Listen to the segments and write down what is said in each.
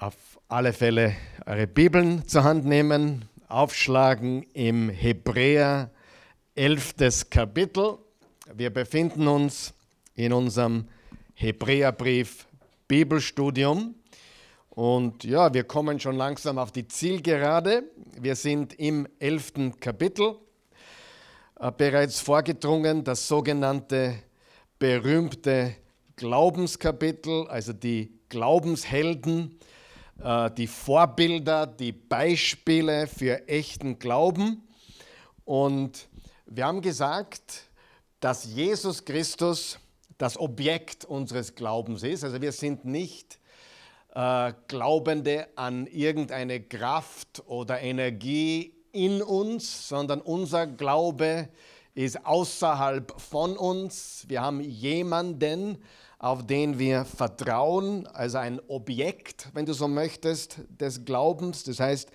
auf alle Fälle eure Bibeln zur Hand nehmen, aufschlagen im Hebräer 11. Kapitel. Wir befinden uns in unserem Hebräerbrief Bibelstudium und ja, wir kommen schon langsam auf die Zielgerade. Wir sind im 11. Kapitel äh, bereits vorgedrungen, das sogenannte berühmte Glaubenskapitel, also die Glaubenshelden die Vorbilder, die Beispiele für echten Glauben. Und wir haben gesagt, dass Jesus Christus das Objekt unseres Glaubens ist. Also wir sind nicht äh, Glaubende an irgendeine Kraft oder Energie in uns, sondern unser Glaube ist außerhalb von uns. Wir haben jemanden, auf den wir vertrauen, also ein Objekt, wenn du so möchtest, des Glaubens. Das heißt,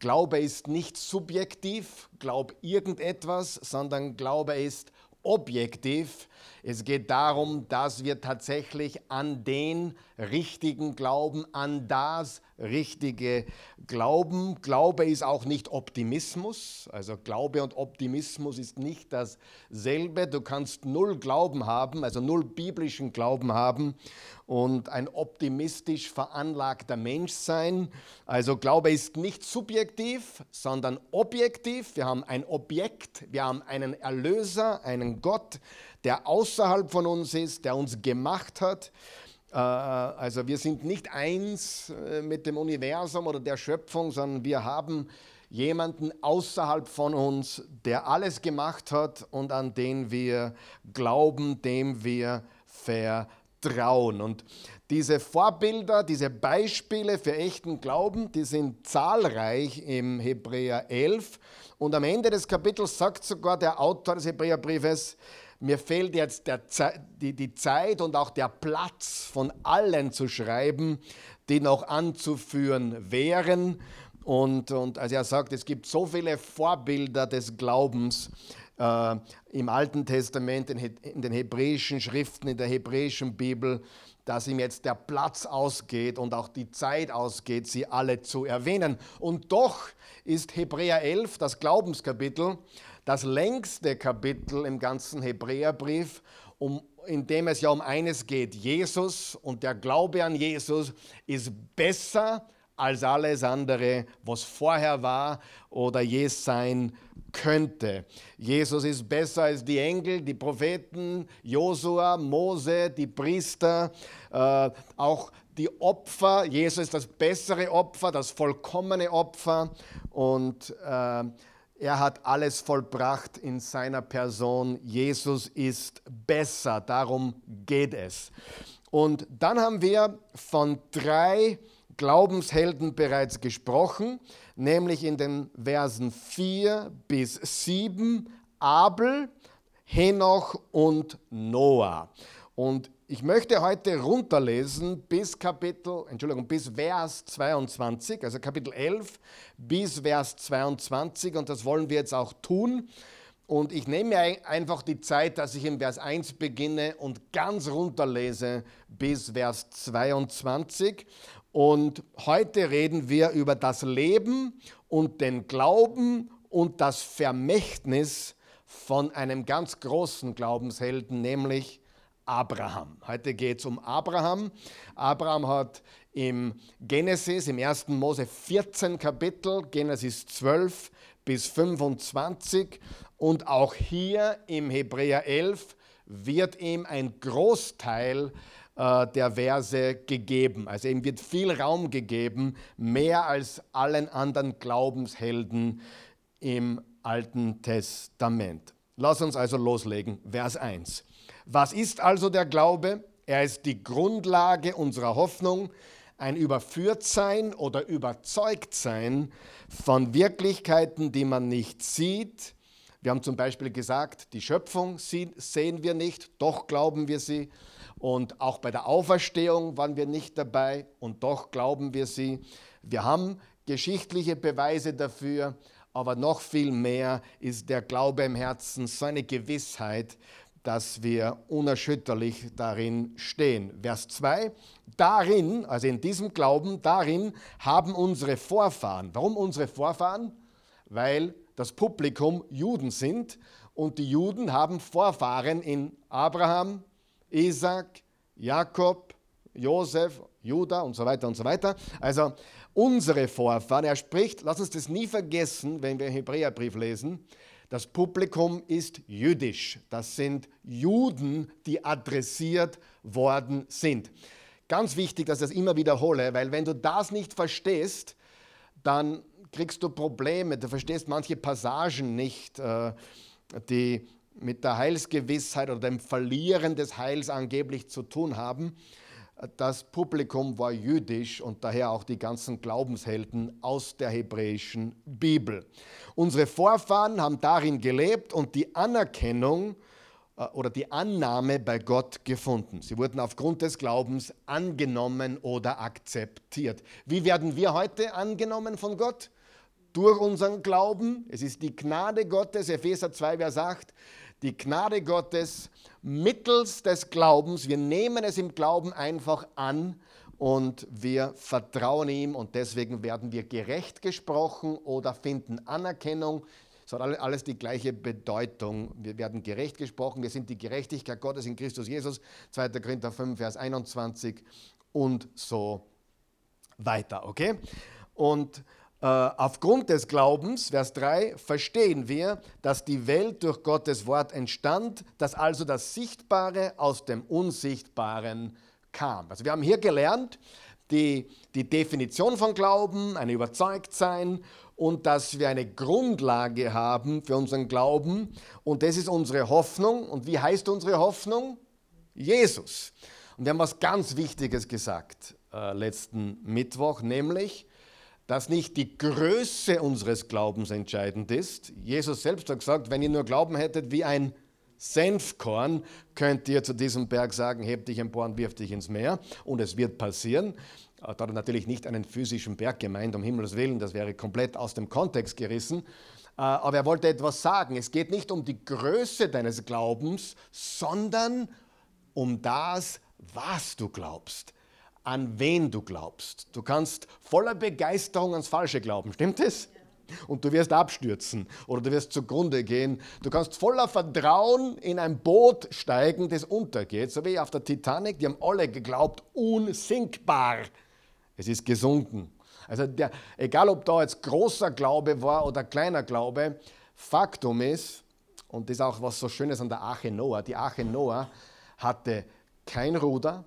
Glaube ist nicht subjektiv, glaub irgendetwas, sondern Glaube ist objektiv. Es geht darum, dass wir tatsächlich an den richtigen Glauben, an das richtige Glauben. Glaube ist auch nicht Optimismus. Also Glaube und Optimismus ist nicht dasselbe. Du kannst null Glauben haben, also null biblischen Glauben haben und ein optimistisch veranlagter Mensch sein. Also Glaube ist nicht subjektiv, sondern objektiv. Wir haben ein Objekt, wir haben einen Erlöser, einen Gott, der außerhalb von uns ist, der uns gemacht hat. Äh, also wir sind nicht eins äh, mit dem Universum oder der Schöpfung, sondern wir haben jemanden außerhalb von uns, der alles gemacht hat und an den wir glauben, dem wir vertrauen. Und diese Vorbilder, diese Beispiele für echten Glauben, die sind zahlreich im Hebräer 11. Und am Ende des Kapitels sagt sogar der Autor des Hebräerbriefes, mir fehlt jetzt der, die, die Zeit und auch der Platz von allen zu schreiben, die noch anzuführen wären. Und, und also er sagt, es gibt so viele Vorbilder des Glaubens äh, im Alten Testament, in, in den hebräischen Schriften, in der hebräischen Bibel, dass ihm jetzt der Platz ausgeht und auch die Zeit ausgeht, sie alle zu erwähnen. Und doch ist Hebräer 11, das Glaubenskapitel, das längste Kapitel im ganzen Hebräerbrief, um, in dem es ja um eines geht. Jesus und der Glaube an Jesus ist besser als alles andere, was vorher war oder je sein könnte. Jesus ist besser als die Engel, die Propheten, Josua, Mose, die Priester, äh, auch die Opfer. Jesus ist das bessere Opfer, das vollkommene Opfer und äh, er hat alles vollbracht in seiner Person. Jesus ist besser, darum geht es. Und dann haben wir von drei Glaubenshelden bereits gesprochen, nämlich in den Versen 4 bis 7 Abel, Henoch und Noah. Und ich möchte heute runterlesen bis Kapitel, Entschuldigung, bis Vers 22, also Kapitel 11 bis Vers 22 und das wollen wir jetzt auch tun. Und ich nehme mir einfach die Zeit, dass ich in Vers 1 beginne und ganz runterlese bis Vers 22. Und heute reden wir über das Leben und den Glauben und das Vermächtnis von einem ganz großen Glaubenshelden, nämlich Abraham. Heute geht es um Abraham. Abraham hat im Genesis, im 1. Mose 14 Kapitel, Genesis 12 bis 25 und auch hier im Hebräer 11 wird ihm ein Großteil äh, der Verse gegeben. Also ihm wird viel Raum gegeben, mehr als allen anderen Glaubenshelden im Alten Testament. Lass uns also loslegen. Vers 1. Was ist also der Glaube? Er ist die Grundlage unserer Hoffnung, ein Überführtsein oder Überzeugtsein von Wirklichkeiten, die man nicht sieht. Wir haben zum Beispiel gesagt, die Schöpfung sehen wir nicht, doch glauben wir sie. Und auch bei der Auferstehung waren wir nicht dabei und doch glauben wir sie. Wir haben geschichtliche Beweise dafür, aber noch viel mehr ist der Glaube im Herzen, so eine Gewissheit, dass wir unerschütterlich darin stehen. Vers 2, darin, also in diesem Glauben, darin haben unsere Vorfahren, warum unsere Vorfahren? Weil das Publikum Juden sind und die Juden haben Vorfahren in Abraham, Isaac, Jakob, Josef, Judah und so weiter und so weiter. Also unsere Vorfahren, er spricht, lass uns das nie vergessen, wenn wir Hebräerbrief lesen, das Publikum ist jüdisch. Das sind Juden, die adressiert worden sind. Ganz wichtig, dass ich das immer wiederhole, weil wenn du das nicht verstehst, dann kriegst du Probleme. Du verstehst manche Passagen nicht, äh, die mit der Heilsgewissheit oder dem Verlieren des Heils angeblich zu tun haben. Das Publikum war jüdisch und daher auch die ganzen Glaubenshelden aus der hebräischen Bibel. Unsere Vorfahren haben darin gelebt und die Anerkennung äh, oder die Annahme bei Gott gefunden. Sie wurden aufgrund des Glaubens angenommen oder akzeptiert. Wie werden wir heute angenommen von Gott? Durch unseren Glauben. Es ist die Gnade Gottes, Epheser 2, Vers 8, die Gnade Gottes mittels des Glaubens. Wir nehmen es im Glauben einfach an und wir vertrauen ihm und deswegen werden wir gerecht gesprochen oder finden Anerkennung. Es hat alles die gleiche Bedeutung. Wir werden gerecht gesprochen. Wir sind die Gerechtigkeit Gottes in Christus Jesus. 2. Korinther 5, Vers 21 und so weiter. Okay? Und aufgrund des Glaubens, Vers 3, verstehen wir, dass die Welt durch Gottes Wort entstand, dass also das Sichtbare aus dem Unsichtbaren kam. Also wir haben hier gelernt, die, die Definition von Glauben, ein Überzeugtsein und dass wir eine Grundlage haben für unseren Glauben und das ist unsere Hoffnung. Und wie heißt unsere Hoffnung? Jesus. Und wir haben was ganz Wichtiges gesagt äh, letzten Mittwoch, nämlich, dass nicht die Größe unseres Glaubens entscheidend ist. Jesus selbst hat gesagt, wenn ihr nur Glauben hättet wie ein Senfkorn, könnt ihr zu diesem Berg sagen, heb dich empor und wirf dich ins Meer. Und es wird passieren. Da hat er natürlich nicht einen physischen Berg gemeint, um Himmels Willen, das wäre komplett aus dem Kontext gerissen. Äh, aber er wollte etwas sagen. Es geht nicht um die Größe deines Glaubens, sondern um das, was du glaubst an wen du glaubst. Du kannst voller Begeisterung ans Falsche glauben, stimmt es? Und du wirst abstürzen oder du wirst zugrunde gehen. Du kannst voller Vertrauen in ein Boot steigen, das untergeht, so wie auf der Titanic. Die haben alle geglaubt, unsinkbar. Es ist gesunken. Also der, egal, ob da jetzt großer Glaube war oder kleiner Glaube, Faktum ist, und das ist auch was so Schönes an der Arche Noah, die Arche Noah hatte kein Ruder,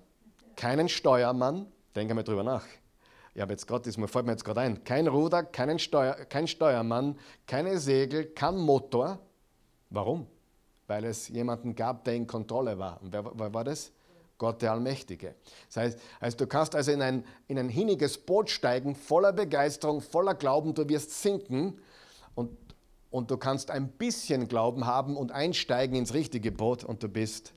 keinen Steuermann, denke mal drüber nach. Ja, aber jetzt grad, das fällt mir jetzt gerade ein. Kein Ruder, keinen Steuer, kein Steuermann, keine Segel, kein Motor. Warum? Weil es jemanden gab, der in Kontrolle war. Und wer, wer war das? Gott der Allmächtige. Das heißt, also du kannst also in ein, in ein hinniges Boot steigen, voller Begeisterung, voller Glauben, du wirst sinken und, und du kannst ein bisschen Glauben haben und einsteigen ins richtige Boot und du bist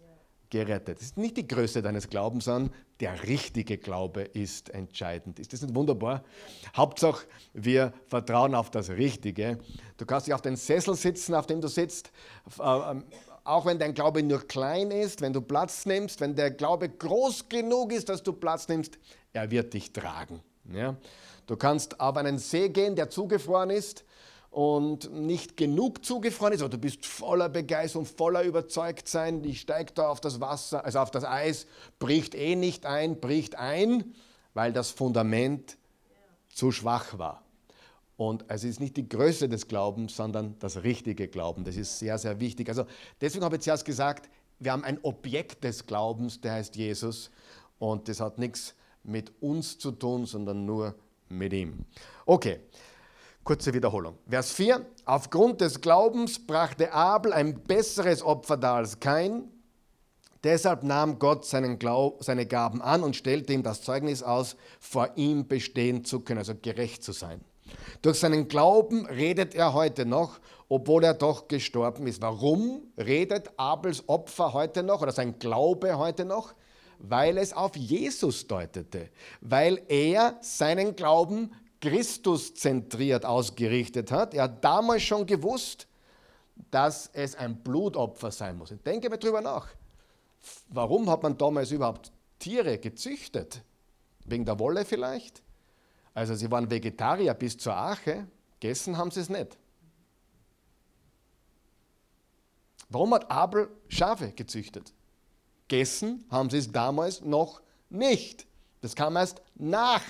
gerettet. Es ist nicht die Größe deines Glaubens, sondern der richtige Glaube ist entscheidend. Ist das nicht wunderbar? Hauptsache, wir vertrauen auf das Richtige. Du kannst dich auf den Sessel sitzen, auf dem du sitzt, äh, ähm, auch wenn dein Glaube nur klein ist, wenn du Platz nimmst, wenn der Glaube groß genug ist, dass du Platz nimmst, er wird dich tragen. Ja? Du kannst auf einen See gehen, der zugefroren ist, und nicht genug zugefroren ist, oder du bist voller Begeisterung, voller Überzeugtsein, ich steige da auf das Wasser, also auf das Eis, bricht eh nicht ein, bricht ein, weil das Fundament zu schwach war. Und es ist nicht die Größe des Glaubens, sondern das richtige Glauben. Das ist sehr, sehr wichtig. Also deswegen habe ich zuerst gesagt, wir haben ein Objekt des Glaubens, der heißt Jesus. Und das hat nichts mit uns zu tun, sondern nur mit ihm. Okay, Kurze Wiederholung. Vers 4. Aufgrund des Glaubens brachte Abel ein besseres Opfer dar als Kain. Deshalb nahm Gott seinen Glaub, seine Gaben an und stellte ihm das Zeugnis aus, vor ihm bestehen zu können, also gerecht zu sein. Durch seinen Glauben redet er heute noch, obwohl er doch gestorben ist. Warum redet Abels Opfer heute noch oder sein Glaube heute noch? Weil es auf Jesus deutete, weil er seinen Glauben Christus zentriert ausgerichtet hat. Er hat damals schon gewusst, dass es ein Blutopfer sein muss. Ich denke mal drüber nach. Warum hat man damals überhaupt Tiere gezüchtet? Wegen der Wolle vielleicht? Also sie waren Vegetarier bis zur Arche, gegessen haben sie es nicht. Warum hat Abel Schafe gezüchtet? Gegessen haben sie es damals noch nicht. Das kam erst nach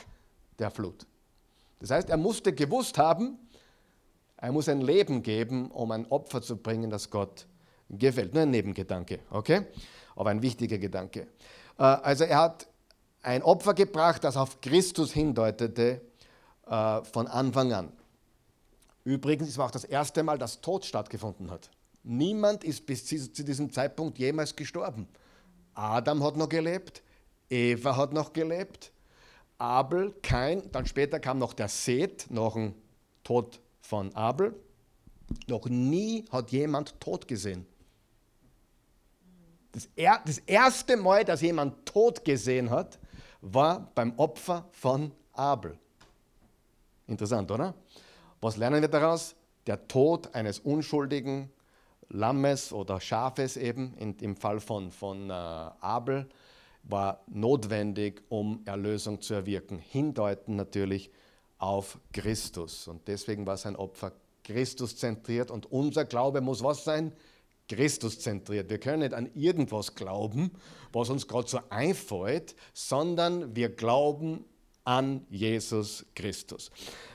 der Flut. Das heißt, er musste gewusst haben, er muss ein Leben geben, um ein Opfer zu bringen, das Gott gefällt. Nur ein Nebengedanke, okay? Aber ein wichtiger Gedanke. Äh, also er hat ein Opfer gebracht, das auf Christus hindeutete äh, von Anfang an. Übrigens, es war auch das erste Mal, dass Tod stattgefunden hat. Niemand ist bis zu diesem Zeitpunkt jemals gestorben. Adam hat noch gelebt, Eva hat noch gelebt, Abel, kein, dann später kam noch der Seth, noch ein Tod von Abel. Noch nie hat jemand Tod gesehen. Das, er, das erste Mal, dass jemand Tod gesehen hat, war beim Opfer von Abel. Interessant, oder? Was lernen wir daraus? Der Tod eines unschuldigen Lammes oder Schafes eben, in, im Fall von, von äh, Abel, war notwendig, um Erlösung zu erwirken. Hindeuten natürlich auf Christus. Und deswegen war sein Opfer Christus zentriert. Und unser Glaube muss was sein? Christus zentriert. Wir können nicht an irgendwas glauben, was uns gerade so einfällt, sondern wir glauben an Jesus Christus.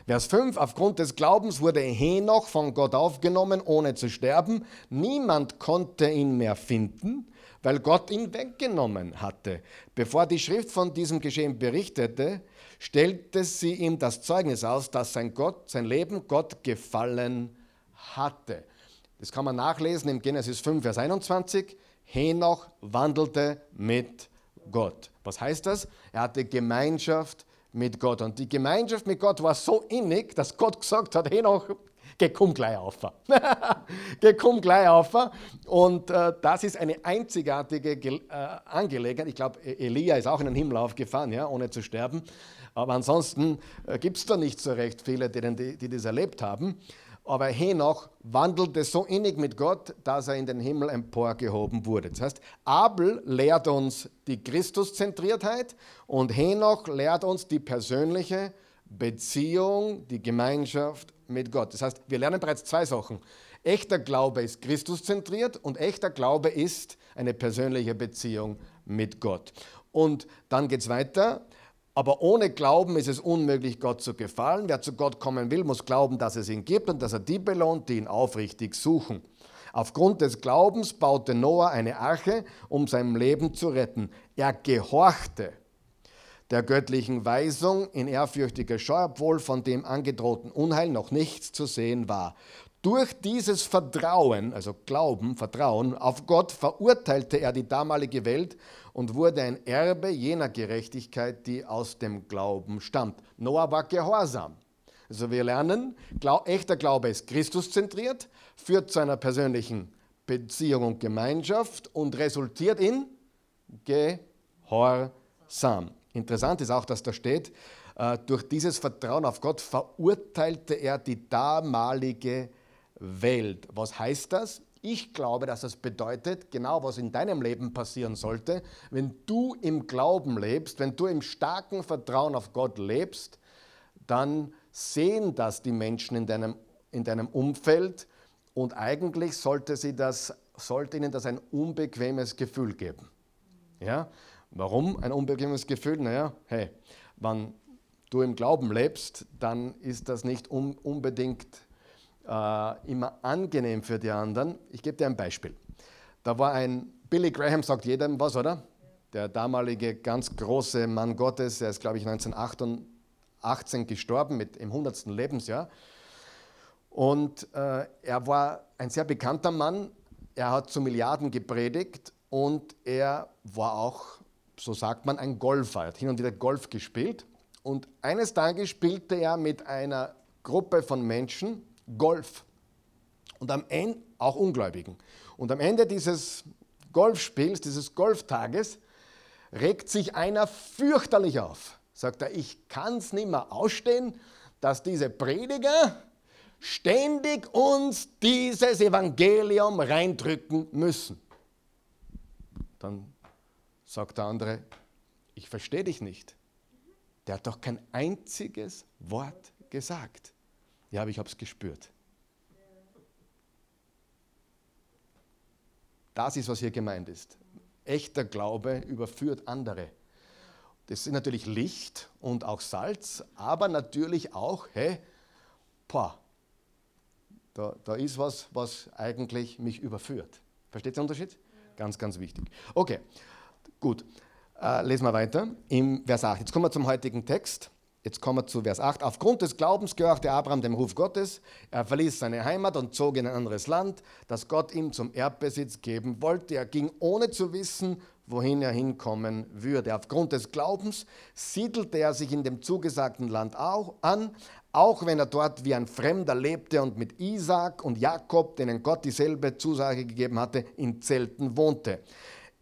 Vers 5, aufgrund des Glaubens wurde Henoch von Gott aufgenommen, ohne zu sterben. Niemand konnte ihn mehr finden, weil Gott ihn weggenommen hatte. Bevor die Schrift von diesem Geschehen berichtete, stellte sie ihm das Zeugnis aus, dass sein, Gott, sein Leben Gott gefallen hatte. Das kann man nachlesen im Genesis 5, Vers 21. Henoch wandelte mit Gott. Was heißt das? Er hatte Gemeinschaft mit Gott. Und die Gemeinschaft mit Gott war so innig, dass Gott gesagt hat, Henoch, geh komm gleich auf. geh komm gleich auf. Und äh, das ist eine einzigartige äh, Angelegenheit. Ich glaube, e-, Elia ist auch in den Himmel aufgefahren, ja, ohne zu sterben. Aber ansonsten äh, gibt es da nicht so recht viele, die, die, die das erlebt haben. Aber Henoch wandelte so innig mit Gott, dass er in den Himmel emporgehoben wurde. Das heißt, Abel lehrt uns die Christuszentriertheit und Henoch lehrt uns die persönliche Beziehung, die Gemeinschaft mit Gott. Das heißt, wir lernen bereits zwei Sachen. Echter Glaube ist Christuszentriert und echter Glaube ist eine persönliche Beziehung mit Gott. Und dann geht es weiter. Aber ohne Glauben ist es unmöglich, Gott zu gefallen. Wer zu Gott kommen will, muss glauben, dass es ihn gibt und dass er die belohnt, die ihn aufrichtig suchen. Aufgrund des Glaubens baute Noah eine Arche, um sein Leben zu retten. Er gehorchte der göttlichen Weisung in ehrfürchtiger Scheu, obwohl von dem angedrohten Unheil noch nichts zu sehen war. Durch dieses Vertrauen, also Glauben, Vertrauen auf Gott, verurteilte er die damalige Welt und wurde ein Erbe jener Gerechtigkeit, die aus dem Glauben stammt. Noah war gehorsam. Also wir lernen, echter Glaube ist Christuszentriert, führt zu einer persönlichen Beziehung und Gemeinschaft und resultiert in Gehorsam. Interessant ist auch, dass da steht, äh, durch dieses Vertrauen auf Gott verurteilte er die damalige Welt. Was heißt das? Ich glaube, dass das bedeutet, genau was in deinem Leben passieren sollte, wenn du im Glauben lebst, wenn du im starken Vertrauen auf Gott lebst, dann sehen das die Menschen in deinem, in deinem Umfeld und eigentlich sollte, sie das, sollte ihnen das ein unbequemes Gefühl geben. Ja? Warum ein unbequemes Gefühl? Naja, hey, wenn du im Glauben lebst, dann ist das nicht un unbedingt äh, immer angenehm für die anderen. Ich gebe dir ein Beispiel. Da war ein, Billy Graham sagt jedem was, oder? Der damalige ganz große Mann Gottes, er ist, glaube ich, 1918 gestorben mit im 100. Lebensjahr. Und äh, er war ein sehr bekannter Mann. Er hat zu Milliarden gepredigt und er war auch, so sagt man, ein Golfer. Er hat hin und wieder Golf gespielt. Und eines Tages spielte er mit einer Gruppe von Menschen Golf. Und am Ende, auch Ungläubigen. Und am Ende dieses Golfspiels, dieses Golftages, regt sich einer fürchterlich auf. Sagt er, ich kann es nicht mehr ausstehen, dass diese Prediger ständig uns dieses Evangelium reindrücken müssen. Dann sagt der andere, ich verstehe dich nicht. Der hat doch kein einziges Wort gesagt. Ja, aber ich habe es gespürt. Das ist, was hier gemeint ist. Echter Glaube überführt andere. Das ist natürlich Licht und auch Salz, aber natürlich auch, hey, boah, da, da ist was, was eigentlich mich überführt. Versteht ihr den Unterschied? Ganz, ganz wichtig. Okay, gut. Äh, lesen wir weiter im Vers 8. Jetzt kommen wir zum heutigen Text. Jetzt kommen wir zu Vers 8. Aufgrund des Glaubens gehorchte Abraham dem Ruf Gottes. Er verließ seine Heimat und zog in ein anderes Land, das Gott ihm zum Erbbesitz geben wollte. Er ging ohne zu wissen, wohin er hinkommen würde. Aufgrund des Glaubens siedelte er sich in dem zugesagten Land auch an, auch wenn er dort wie ein Fremder lebte und mit Isaak und Jakob, denen Gott dieselbe Zusage gegeben hatte, in Zelten wohnte.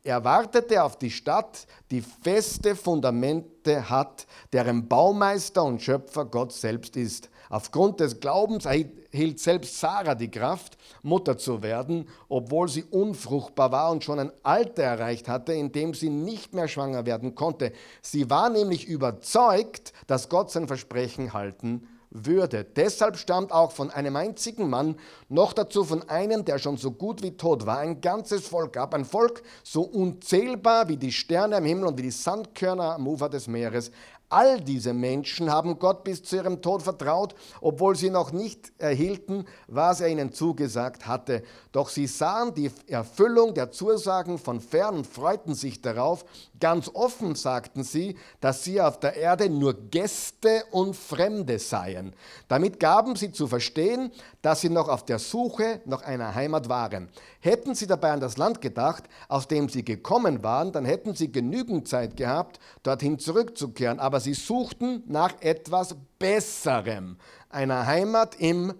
Er wartete auf die Stadt, die feste Fundamente hat, deren Baumeister und Schöpfer Gott selbst ist. Aufgrund des Glaubens erhielt selbst Sarah die Kraft, Mutter zu werden, obwohl sie unfruchtbar war und schon ein Alter erreicht hatte, in dem sie nicht mehr schwanger werden konnte. Sie war nämlich überzeugt, dass Gott sein Versprechen halten würde. Deshalb stammt auch von einem einzigen Mann, noch dazu von einem, der schon so gut wie tot war, ein ganzes Volk ab. Ein Volk so unzählbar wie die Sterne am Himmel und wie die Sandkörner am Ufer des Meeres. All diese Menschen haben Gott bis zu ihrem Tod vertraut, obwohl sie noch nicht erhielten, was er ihnen zugesagt hatte. Doch sie sahen die Erfüllung der Zusagen von fern und freuten sich darauf. Ganz offen sagten sie, dass sie auf der Erde nur Gäste und Fremde seien. Damit gaben sie zu verstehen, dass sie noch auf der Suche nach einer Heimat waren. Hätten sie dabei an das Land gedacht, aus dem sie gekommen waren, dann hätten sie genügend Zeit gehabt, dorthin zurückzukehren. Aber sie suchten nach etwas Besserem, einer Heimat im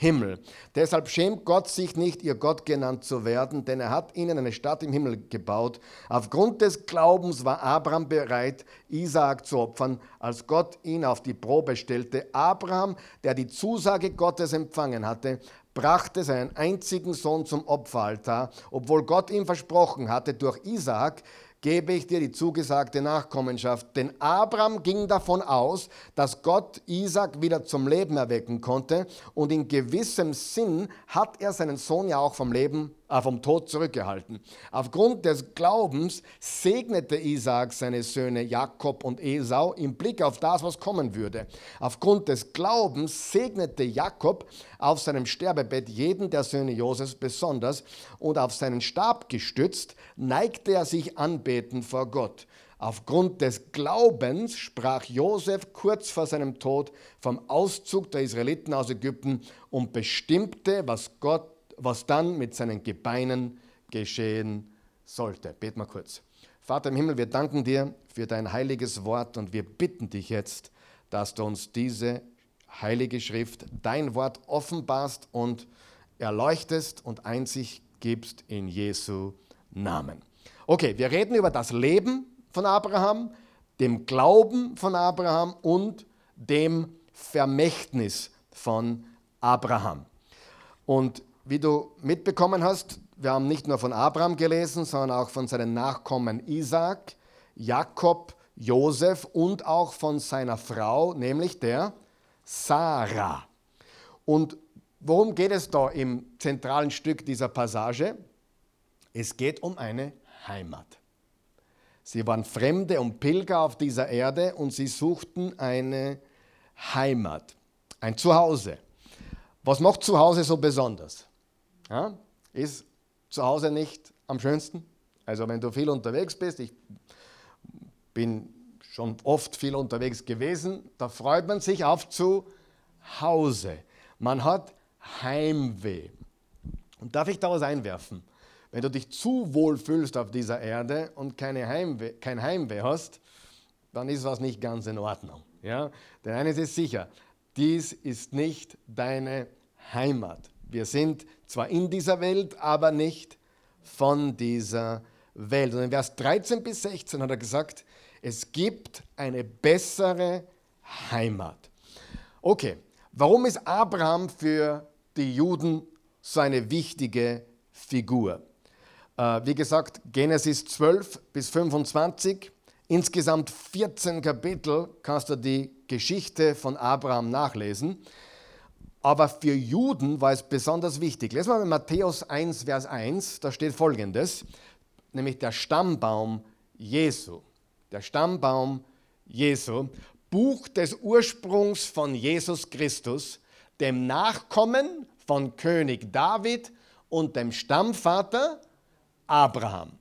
Himmel. Deshalb schämt Gott sich nicht, ihr Gott genannt zu werden, denn er hat ihnen eine Stadt im Himmel gebaut. Aufgrund des Glaubens war Abraham bereit, Isaak zu opfern, als Gott ihn auf die Probe stellte. Abraham, der die Zusage Gottes empfangen hatte, brachte seinen einzigen Sohn zum Opferaltar, obwohl Gott ihm versprochen hatte, durch Isaak gebe ich dir die zugesagte Nachkommenschaft. Denn Abraham ging davon aus, dass Gott Isaac wieder zum Leben erwecken konnte und in gewissem Sinn hat er seinen Sohn ja auch vom Leben vom Tod zurückgehalten. Aufgrund des Glaubens segnete Isaak seine Söhne Jakob und Esau im Blick auf das, was kommen würde. Aufgrund des Glaubens segnete Jakob auf seinem Sterbebett jeden der Söhne Josefs besonders und auf seinen Stab gestützt neigte er sich anbeten vor Gott. Aufgrund des Glaubens sprach Josef kurz vor seinem Tod vom Auszug der Israeliten aus Ägypten und bestimmte, was Gott was dann mit seinen Gebeinen geschehen sollte. Bet mal kurz. Vater im Himmel, wir danken dir für dein heiliges Wort und wir bitten dich jetzt, dass du uns diese heilige Schrift, dein Wort offenbarst und erleuchtest und Einsicht gibst in Jesu Namen. Okay, wir reden über das Leben von Abraham, dem Glauben von Abraham und dem Vermächtnis von Abraham. Und wie du mitbekommen hast, wir haben nicht nur von Abraham gelesen, sondern auch von seinen Nachkommen Isaac, Jakob, Josef und auch von seiner Frau, nämlich der Sarah. Und worum geht es da im zentralen Stück dieser Passage? Es geht um eine Heimat. Sie waren Fremde und Pilger auf dieser Erde und sie suchten eine Heimat, ein Zuhause. Was macht Zuhause so besonders? Ja? Ist zu Hause nicht am schönsten? Also wenn du viel unterwegs bist, ich bin schon oft viel unterwegs gewesen, da freut man sich auf zu Hause. Man hat Heimweh. Und darf ich da was einwerfen? Wenn du dich zu wohl fühlst auf dieser Erde und keine Heimweh, kein Heimweh hast, dann ist was nicht ganz in Ordnung. Ja? Denn eines ist sicher, dies ist nicht deine Heimat. Wir sind zwar in dieser Welt, aber nicht von dieser Welt. Und in Vers 13 bis 16 hat er gesagt, es gibt eine bessere Heimat. Okay, Warum ist Abraham für die Juden so eine wichtige Figur? Äh, wie gesagt, Genesis 12 bis 25, insgesamt 14 Kapitel kannst du die Geschichte von Abraham nachlesen. Aber für Juden war es besonders wichtig. Lesen wir mal Matthäus 1, Vers 1, da steht folgendes, nämlich der Stammbaum Jesu. Der Stammbaum Jesu, Buch des Ursprungs von Jesus Christus, dem Nachkommen von König David und dem Stammvater Abraham.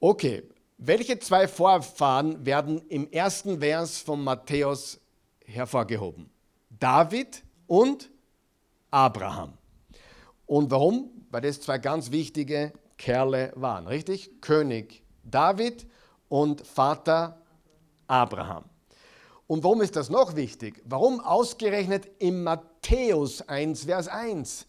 Okay, welche zwei Vorfahren werden im ersten Vers von Matthäus hervorgehoben? David und Abraham. Und warum? Weil das zwei ganz wichtige Kerle waren, richtig? König David und Vater Abraham. Und warum ist das noch wichtig? Warum ausgerechnet im Matthäus 1, Vers 1?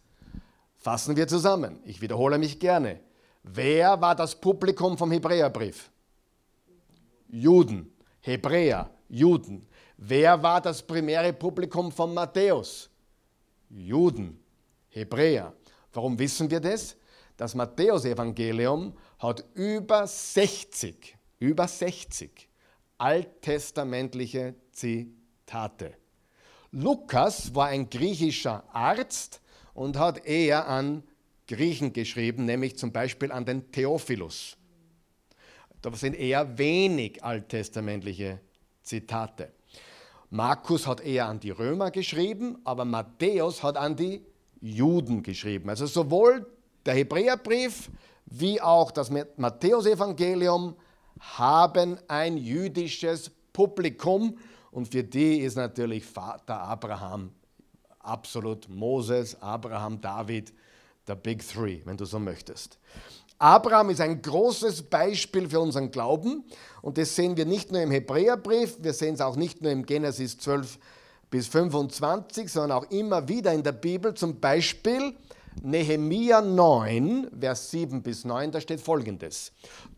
Fassen wir zusammen. Ich wiederhole mich gerne. Wer war das Publikum vom Hebräerbrief? Juden. Hebräer, Juden. Wer war das primäre Publikum von Matthäus? Juden, Hebräer. Warum wissen wir das? Das Matthäusevangelium hat über 60, über 60 alttestamentliche Zitate. Lukas war ein griechischer Arzt und hat eher an Griechen geschrieben, nämlich zum Beispiel an den Theophilus. Da sind eher wenig alttestamentliche Zitate. Markus hat eher an die Römer geschrieben, aber Matthäus hat an die Juden geschrieben. Also sowohl der Hebräerbrief wie auch das Matthäusevangelium haben ein jüdisches Publikum und für die ist natürlich Vater Abraham absolut Moses, Abraham, David, der Big Three, wenn du so möchtest. Abraham ist ein großes Beispiel für unseren Glauben und das sehen wir nicht nur im Hebräerbrief, wir sehen es auch nicht nur im Genesis 12 bis 25, sondern auch immer wieder in der Bibel, zum Beispiel Nehemia 9, Vers 7 bis 9, da steht folgendes.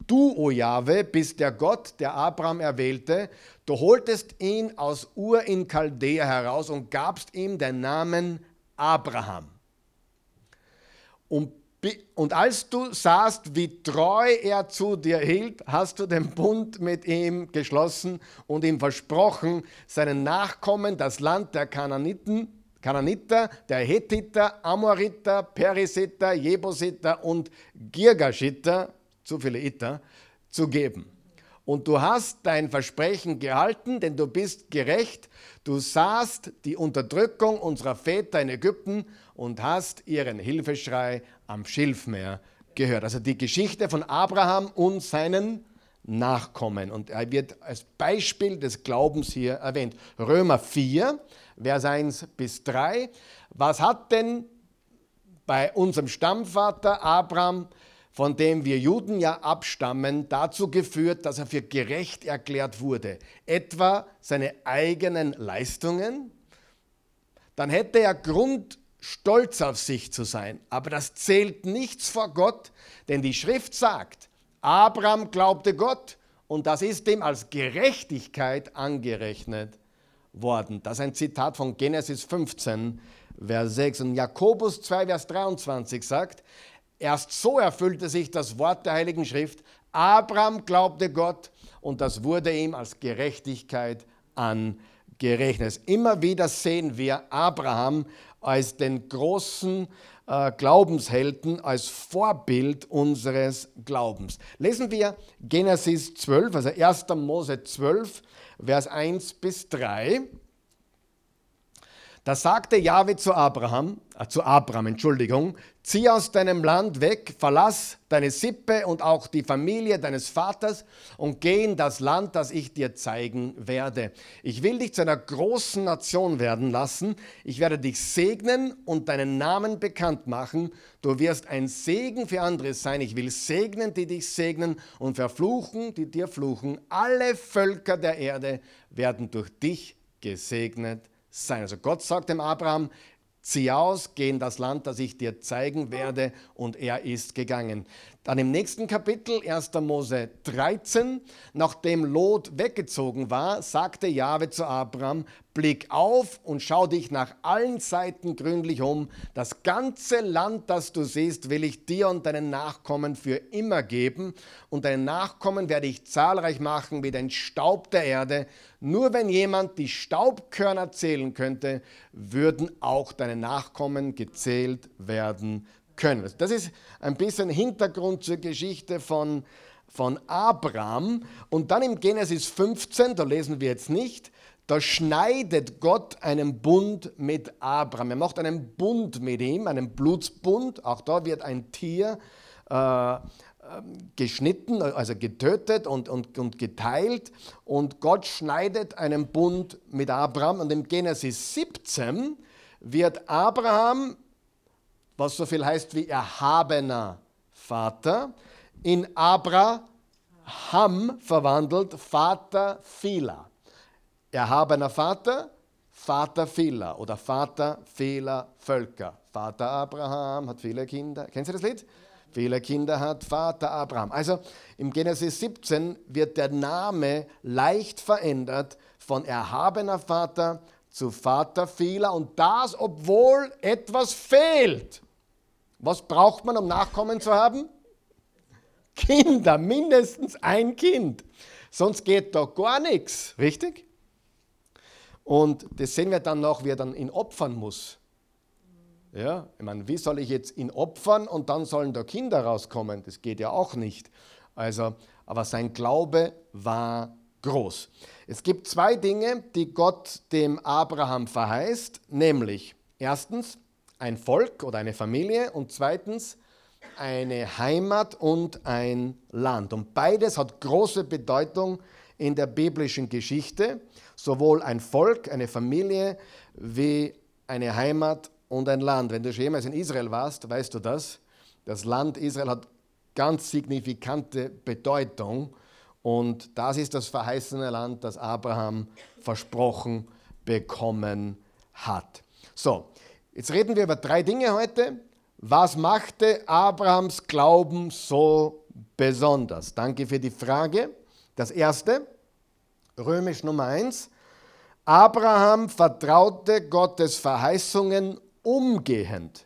Du, o Jahwe, bist der Gott, der Abraham erwählte. Du holtest ihn aus Ur in Chaldea heraus und gabst ihm den Namen Abraham. Und und als du sahst, wie treu er zu dir hielt, hast du den Bund mit ihm geschlossen und ihm versprochen, seinen Nachkommen das Land der Kananiten, Kananiter, der Hethiter, Amoriter, Perisiter, Jebusiter und Girgashiter, zu viele Iter, zu geben. Und du hast dein Versprechen gehalten, denn du bist gerecht. Du sahst die Unterdrückung unserer Väter in Ägypten und hast ihren Hilfeschrei am Schilfmeer gehört. Also die Geschichte von Abraham und seinen Nachkommen. Und er wird als Beispiel des Glaubens hier erwähnt. Römer 4, Vers 1 bis 3. Was hat denn bei unserem Stammvater Abraham, von dem wir Juden ja abstammen, dazu geführt, dass er für gerecht erklärt wurde? Etwa seine eigenen Leistungen? Dann hätte er Grund stolz auf sich zu sein. Aber das zählt nichts vor Gott, denn die Schrift sagt, Abraham glaubte Gott und das ist ihm als Gerechtigkeit angerechnet worden. Das ist ein Zitat von Genesis 15, Vers 6. Und Jakobus 2, Vers 23 sagt, erst so erfüllte sich das Wort der Heiligen Schrift, Abraham glaubte Gott und das wurde ihm als Gerechtigkeit angerechnet. Immer wieder sehen wir Abraham als den großen äh, Glaubenshelden, als Vorbild unseres Glaubens. Lesen wir Genesis 12, also 1. Mose 12, Vers 1 bis 3. Da sagte Jahwe zu Abraham, äh, zu Abraham, Entschuldigung, zieh aus deinem Land weg, verlass deine Sippe und auch die Familie deines Vaters und geh in das Land, das ich dir zeigen werde. Ich will dich zu einer großen Nation werden lassen. Ich werde dich segnen und deinen Namen bekannt machen. Du wirst ein Segen für andere sein. Ich will segnen, die dich segnen und verfluchen, die dir fluchen. Alle Völker der Erde werden durch dich gesegnet sein. Also Gott sagt dem Abraham, zieh aus, geh in das Land, das ich dir zeigen werde. Und er ist gegangen. Dann im nächsten Kapitel, 1. Mose 13, nachdem Lot weggezogen war, sagte Jahwe zu Abraham, blick auf und schau dich nach allen Seiten gründlich um. Das ganze Land, das du siehst, will ich dir und deinen Nachkommen für immer geben. Und deinen Nachkommen werde ich zahlreich machen wie den Staub der Erde. Nur wenn jemand die Staubkörner zählen könnte, würden auch deine Nachkommen gezählt werden können. Das ist ein bisschen Hintergrund zur Geschichte von, von Abraham. Und dann im Genesis 15, da lesen wir jetzt nicht, da schneidet Gott einen Bund mit Abraham. Er macht einen Bund mit ihm, einen Blutsbund. Auch da wird ein Tier äh, geschnitten, also getötet und, und, und geteilt. Und Gott schneidet einen Bund mit Abraham. Und im Genesis 17 wird Abraham was so viel heißt wie erhabener Vater, in Abraham verwandelt, Vater vieler. Erhabener Vater, Vater vieler oder Vater vieler Völker. Vater Abraham hat viele Kinder. Kennst du das Lied? Viele Kinder hat Vater Abraham. Also im Genesis 17 wird der Name leicht verändert von erhabener Vater zu Vater vieler und das, obwohl etwas fehlt. Was braucht man, um Nachkommen zu haben? Kinder, mindestens ein Kind. Sonst geht da gar nichts, richtig? Und das sehen wir dann noch, wie er dann ihn opfern muss. Ja, ich meine, wie soll ich jetzt ihn opfern und dann sollen da Kinder rauskommen? Das geht ja auch nicht. Also, aber sein Glaube war groß. Es gibt zwei Dinge, die Gott dem Abraham verheißt, nämlich erstens, ein Volk oder eine Familie und zweitens eine Heimat und ein Land. Und beides hat große Bedeutung in der biblischen Geschichte, sowohl ein Volk, eine Familie, wie eine Heimat und ein Land. Wenn du schon jemals in Israel warst, weißt du das. Das Land Israel hat ganz signifikante Bedeutung und das ist das verheißene Land, das Abraham versprochen bekommen hat. So, Jetzt reden wir über drei Dinge heute. Was machte Abrahams Glauben so besonders? Danke für die Frage. Das erste, römisch Nummer eins. Abraham vertraute Gottes Verheißungen umgehend.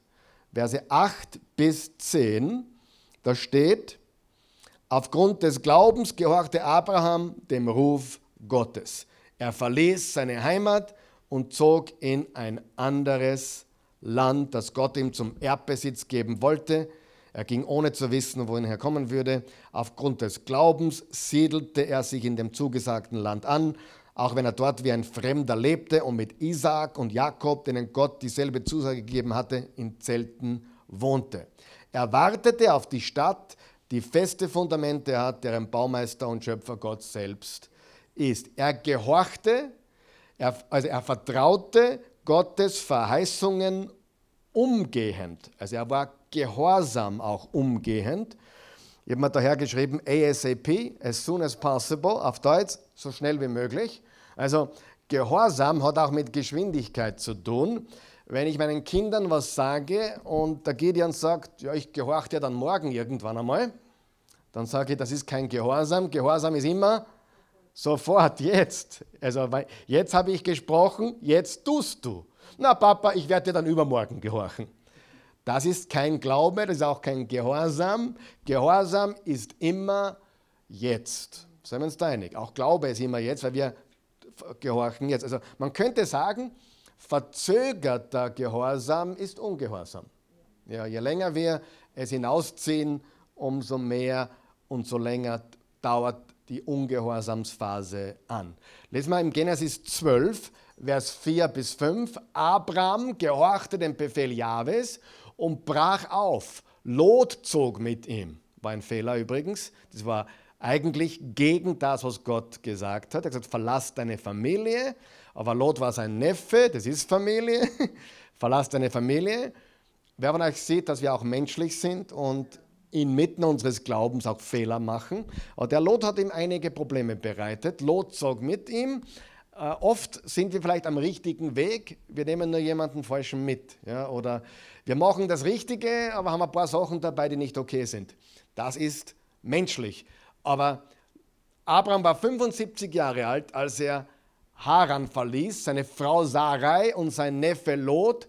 Verse 8 bis 10, da steht, aufgrund des Glaubens gehorchte Abraham dem Ruf Gottes. Er verließ seine Heimat und zog in ein anderes Land, das Gott ihm zum Erbbesitz geben wollte. Er ging ohne zu wissen, wohin er kommen würde. Aufgrund des Glaubens siedelte er sich in dem zugesagten Land an, auch wenn er dort wie ein Fremder lebte und mit Isaak und Jakob, denen Gott dieselbe Zusage gegeben hatte, in Zelten wohnte. Er wartete auf die Stadt, die feste Fundamente hat, deren Baumeister und Schöpfer Gott selbst ist. Er gehorchte, er, also er vertraute Gottes Verheißungen umgehend. Also er war gehorsam auch umgehend. Ich habe mir daher geschrieben ASAP, as soon as possible, auf Deutsch, so schnell wie möglich. Also Gehorsam hat auch mit Geschwindigkeit zu tun. Wenn ich meinen Kindern was sage und der Gideon sagt, ja, ich gehorche dir dann morgen irgendwann einmal, dann sage ich, das ist kein Gehorsam. Gehorsam ist immer Sofort, jetzt. Also jetzt habe ich gesprochen, jetzt tust du. Na Papa, ich werde dir dann übermorgen gehorchen. Das ist kein Glaube, das ist auch kein Gehorsam. Gehorsam ist immer jetzt. Seien wir uns da einig. Auch Glaube ist immer jetzt, weil wir gehorchen jetzt. Also man könnte sagen, verzögerter Gehorsam ist Ungehorsam. Ja, je länger wir es hinausziehen, umso mehr und so länger dauert die Ungehorsamsphase an. Lesen wir im Genesis 12, Vers 4 bis 5. Abraham gehorchte dem Befehl Jahwes und brach auf. Lot zog mit ihm. War ein Fehler übrigens. Das war eigentlich gegen das, was Gott gesagt hat. Er hat gesagt, verlass deine Familie. Aber Lot war sein Neffe, das ist Familie. verlass deine Familie. Wer von euch sieht, dass wir auch menschlich sind und inmitten unseres Glaubens auch Fehler machen. Aber der Lot hat ihm einige Probleme bereitet. Lot zog mit ihm, Äh, oft sind wir vielleicht am richtigen Weg, wir nehmen nur jemanden falschen mit. Ja? Oder wir machen das Richtige, aber haben ein paar Sachen dabei, die nicht okay sind. Das ist menschlich. Aber Abraham war 75 Jahre alt, als er Haran verließ. Seine Frau Sarai und sein Neffe Lot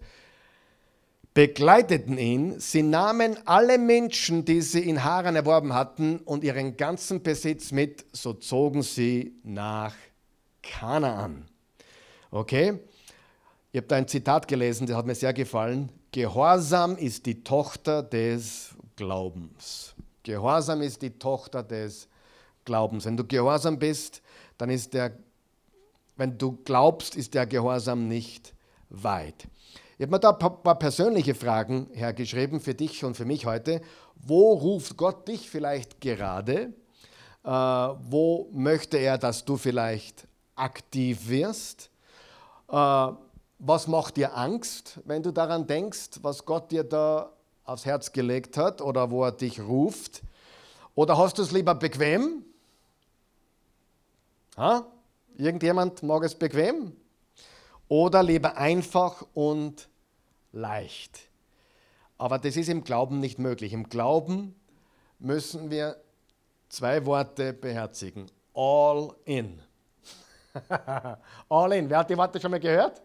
begleiteten ihn. Sie nahmen alle Menschen, die sie in Haran erworben hatten, und ihren ganzen Besitz mit. So zogen sie nach Kanaan. Okay? Ich habe da ein Zitat gelesen, das hat mir sehr gefallen. Gehorsam ist die Tochter des Glaubens. Gehorsam ist die Tochter des Glaubens. Wenn du gehorsam bist, dann ist der, wenn du glaubst, ist der Gehorsam nicht weit. Ich habe mir da ein paar, persönliche Fragen hergeschrieben für dich und für mich heute. Wo ruft Gott dich vielleicht gerade? Äh, wo möchte er, dass du vielleicht aktiv wirst? Äh, was macht dir Angst, wenn du daran denkst, was Gott dir da aufs Herz gelegt hat oder wo er dich ruft? Oder hast du es lieber bequem? Ha? Irgendjemand mag es bequem? Oder lieber einfach und leicht? Aber das ist im Glauben nicht möglich. Im Glauben müssen wir zwei Worte beherzigen. All in. All in. Wer hat die Worte schon mal gehört?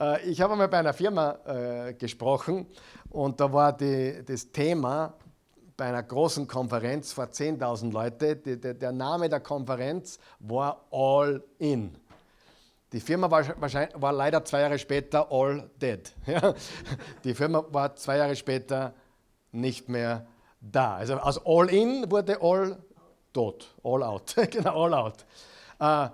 Äh, ich habe einmal bei einer Firma äh, gesprochen und da war die, das Thema bei einer großen Konferenz vor 10.000 Leute, der Name der Konferenz war All In. Die Firma war, war leider zwei Jahre später all dead. Ja? Die Firma war zwei Jahre später nicht mehr da. Also aus all in wurde all tot, all out. genau, all out. Äh,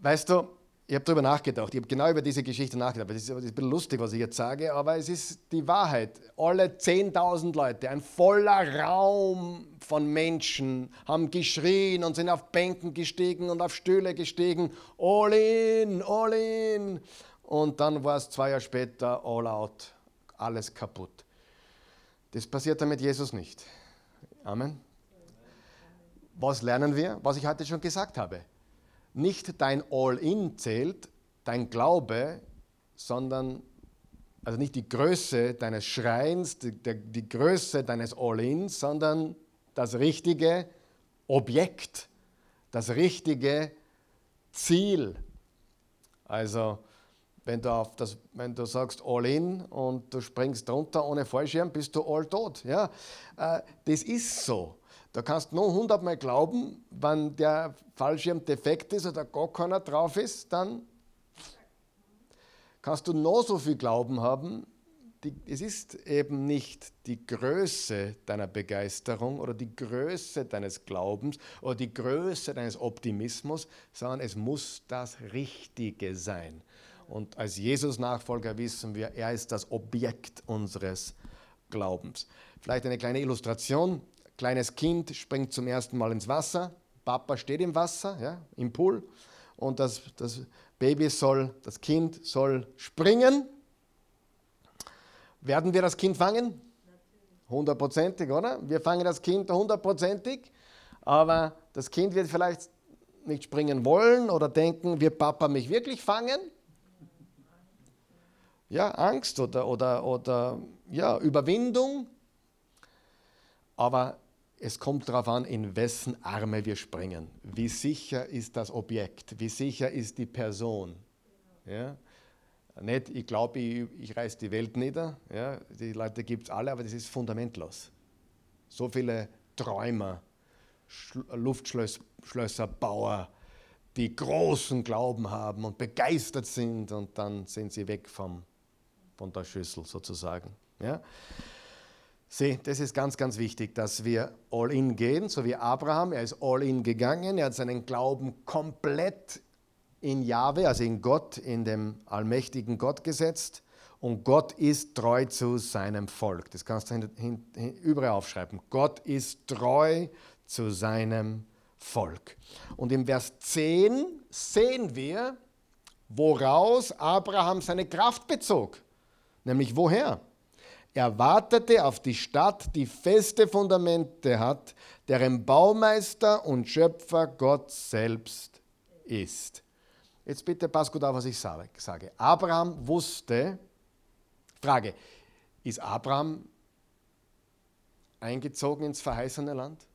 weißt du, ich habe darüber nachgedacht, ich habe genau über diese Geschichte nachgedacht. Das ist, ist ein bisschen lustig, was ich jetzt sage, aber es ist die Wahrheit. Alle 10.000 Leute, ein voller Raum von Menschen haben geschrien und sind auf Bänken gestiegen und auf Stühle gestiegen. All in, all in. Und dann war es zwei Jahre später all out, alles kaputt. Das passiert dann mit Jesus nicht. Amen. Was lernen wir? Was ich heute schon gesagt habe nicht dein All-In zählt, dein Glaube, sondern also nicht die Größe deines Schreins, die, die, Größe deines All-Ins, sondern das richtige Objekt, das richtige Ziel. Also wenn du, auf das, wenn du sagst All-In und du springst drunter ohne Fallschirm, bist du all tot. Ja? Äh, das ist so. Da kannst du nur hundertmal glauben, wenn der Fallschirm defekt ist oder gar keiner drauf ist, dann kannst du noch so viel Glauben haben. Die, es ist eben nicht die Größe deiner Begeisterung oder die Größe deines Glaubens oder die Größe deines Optimismus, sondern es muss das Richtige sein. Und als Jesus-Nachfolger wissen wir, er ist das Objekt unseres Glaubens. Vielleicht eine kleine Illustration. Kleines Kind springt zum ersten Mal ins Wasser. Papa steht im Wasser, ja, im Pool. Und das, das Baby soll, das Kind soll springen. Werden wir das Kind fangen? Hundertprozentig, oder? Wir fangen das Kind hundertprozentig. Aber das Kind wird vielleicht nicht springen wollen oder denken, wird Papa mich wirklich fangen? Ja, Angst oder, oder, oder ja, Überwindung. Aber es kommt darauf an, in wessen Arme wir springen. Wie sicher ist das Objekt? Wie sicher ist die Person? Ja? Nicht, ich glaube, ich, ich reiße die Welt nieder. Ja? Die Leute gibt es alle, aber das ist fundamentlos. So viele Träumer, Luftschlösserbauer, die großen Glauben haben und begeistert sind und dann sind sie weg vom, von der Schüssel sozusagen. Ja? Sieh, das ist ganz, ganz wichtig, dass wir all in gehen, so wie Abraham. Er ist all in gegangen. Er hat seinen Glauben komplett in Jahwe, also in Gott, in dem allmächtigen Gott gesetzt. Und Gott ist treu zu seinem Volk. Das kannst du überall aufschreiben. Gott ist treu zu seinem Volk. Und im Vers 10 sehen wir, woraus Abraham seine Kraft bezog. Nämlich woher? Er wartete auf die Stadt, die feste Fundamente hat, deren Baumeister und Schöpfer Gott selbst ist. Jetzt bitte pass gut auf, was ich sage. Abraham wusste, Frage, ist Abraham eingezogen ins verheißene Land?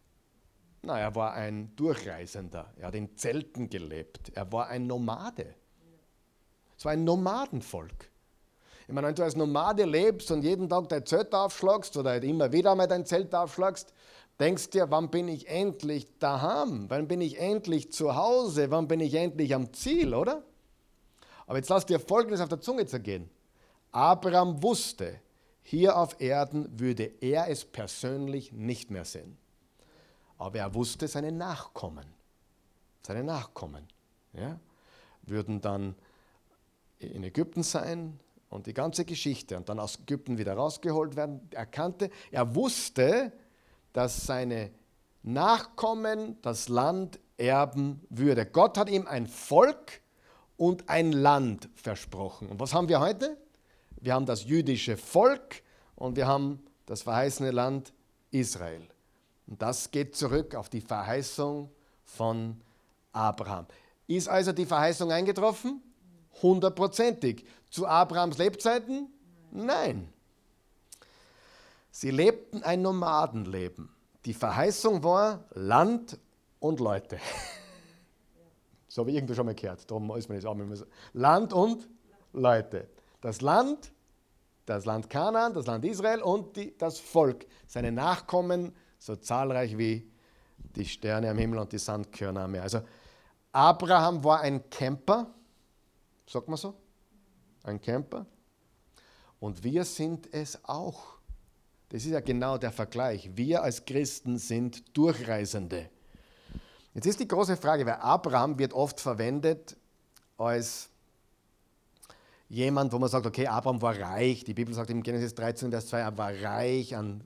Na, er war ein Durchreisender. Er hat in Zelten gelebt. Er war ein Nomade. Es war ein Nomadenvolk. Ich meine, wenn du als Nomade lebst und jeden Tag dein Zelt aufschlagst oder halt immer wieder mal dein Zelt aufschlagst, denkst dir, wann bin ich endlich daheim? Wann bin ich endlich zu Hause? Wann bin ich endlich am Ziel, oder? Aber jetzt lass dir Folgendes auf der Zunge zergehen. Abraham wusste, hier auf Erden würde er es persönlich nicht mehr sehen. Aber er wusste, seine Nachkommen, seine Nachkommen, ja, würden dann in Ägypten sein und die ganze Geschichte und dann aus Ägypten wieder rausgeholt werden. Er kannte, er wusste, dass seine Nachkommen das Land erben würde. Gott hat ihm ein Volk und ein Land versprochen. Und was haben wir heute? Wir haben das jüdische Volk und wir haben das verheißene Land Israel. Und das geht zurück auf die Verheißung von Abraham. Ist also die Verheißung eingetroffen? Hundertprozentig. Zu Abrahams Lebzeiten? Nein. Sie lebten ein Nomadenleben. Die Verheißung war Land und Leute. So habe ich irgendwie schon mal gehört. Darum ist man jetzt auch immer so. Land und Leute. Das Land, das Land Kanaan, das Land Israel und die, das Volk. Seine Nachkommen so zahlreich wie die Sterne am Himmel und die Sandkörner am Meer. Also Abraham war ein Camper, sagt man so? Ein Camper. Und wir sind es auch. Das ist ja genau der Vergleich. Wir als Christen sind Durchreisende. Jetzt ist die große Frage, weil Abraham wird oft verwendet als jemand, wo man sagt, okay, Abraham war reich. Die Bibel sagt im Genesis 13, Vers 2, er war reich an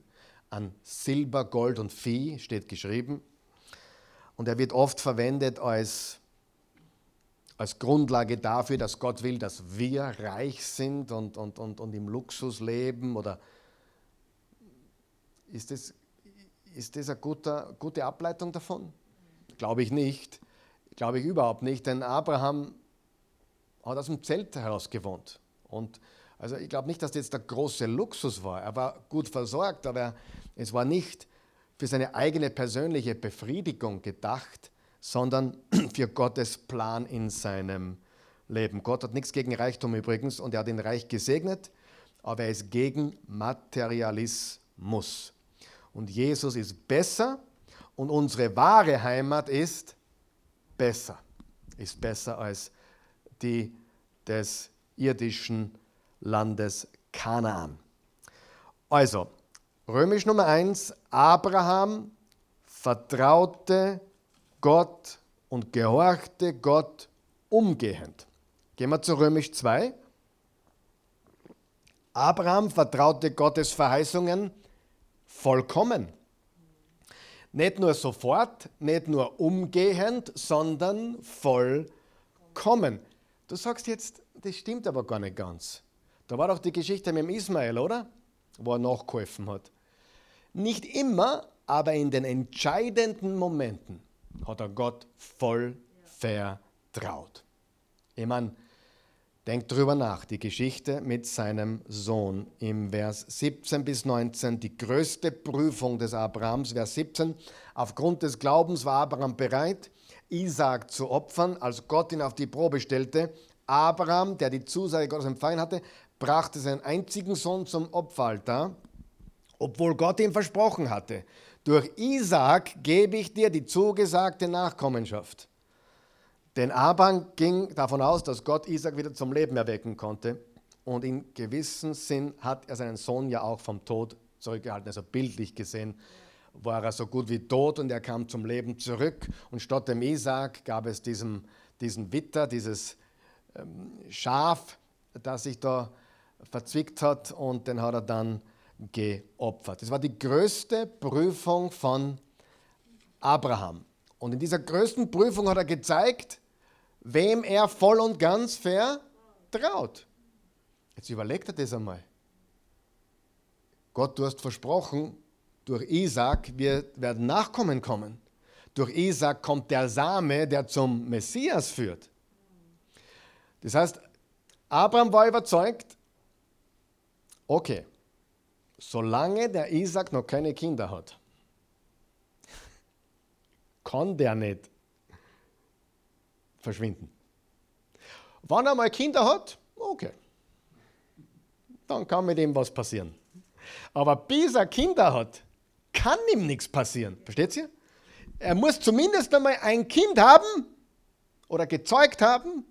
an Silber, Gold und Vieh, steht geschrieben. Und er wird oft verwendet als, als Grundlage dafür, dass Gott will, dass wir reich sind und, und, und, und im Luxus leben. Oder ist das, ist das eine gute, gute Ableitung davon? Glaube ich nicht. Glaube ich überhaupt nicht, denn Abraham hat aus dem Zelt heraus gewohnt. Und also ich glaube nicht, dass das jetzt der große Luxus war. Er war gut versorgt, aber es war nicht für seine eigene persönliche Befriedigung gedacht, sondern für Gottes Plan in seinem Leben. Gott hat nichts gegen Reichtum übrigens und er hat ihn reich gesegnet, aber er ist gegen Materialismus. Und Jesus ist besser und unsere wahre Heimat ist besser. Ist besser als die des irdischen Landes Kanaan. Also, Römisch Nummer 1, Abraham vertraute Gott und gehorchte Gott umgehend. Gehen wir zu Römisch 2. Abraham vertraute Gottes Verheißungen vollkommen. Nicht nur sofort, nicht nur umgehend, sondern vollkommen. Du sagst jetzt, das stimmt aber gar nicht ganz. Da war doch die Geschichte mit dem Ismael, oder? wo er nachgeholfen hat. Nicht immer, aber in den entscheidenden Momenten hat er Gott voll vertraut. Ich meine, denkt drüber nach, die Geschichte mit seinem Sohn im Vers 17 bis 19, die größte Prüfung des Abrahams, Vers 17, aufgrund des Glaubens war Abraham bereit, Isaac zu opfern, als Gott ihn auf die Probe stellte. Abraham, der die Zusage Gottes empfangen hatte, brachte seinen einzigen Sohn zum Opferaltar, obwohl Gott ihm versprochen hatte, durch Isaak gebe ich dir die zugesagte Nachkommenschaft. Denn Abraham ging davon aus, dass Gott Isaak wieder zum Leben erwecken konnte. Und in gewissem Sinn hat er seinen Sohn ja auch vom Tod zurückgehalten. Also bildlich gesehen war er so gut wie tot und er kam zum Leben zurück. Und statt dem Isaak gab es diesen, diesen Witter, dieses ähm, Schaf, das sich da verzwickt hat und den hat er dann geopfert. Das war die größte Prüfung von Abraham. Und in dieser größten Prüfung hat er gezeigt, wem er voll und ganz vertraut. Jetzt überlegt er das einmal. Gott, du hast versprochen, durch Isaac werden Nachkommen kommen. durch Isaac kommt der Same, der zum Messias führt. Das heißt, Abraham war überzeugt, okay, solange der Isaac noch keine Kinder hat, kann der nicht verschwinden. Wenn er mal Kinder hat, okay, dann kann mit ihm was passieren. Aber bis er Kinder hat, kann ihm nichts passieren. Versteht ihr? Er muss zumindest einmal ein Kind haben oder gezeugt haben,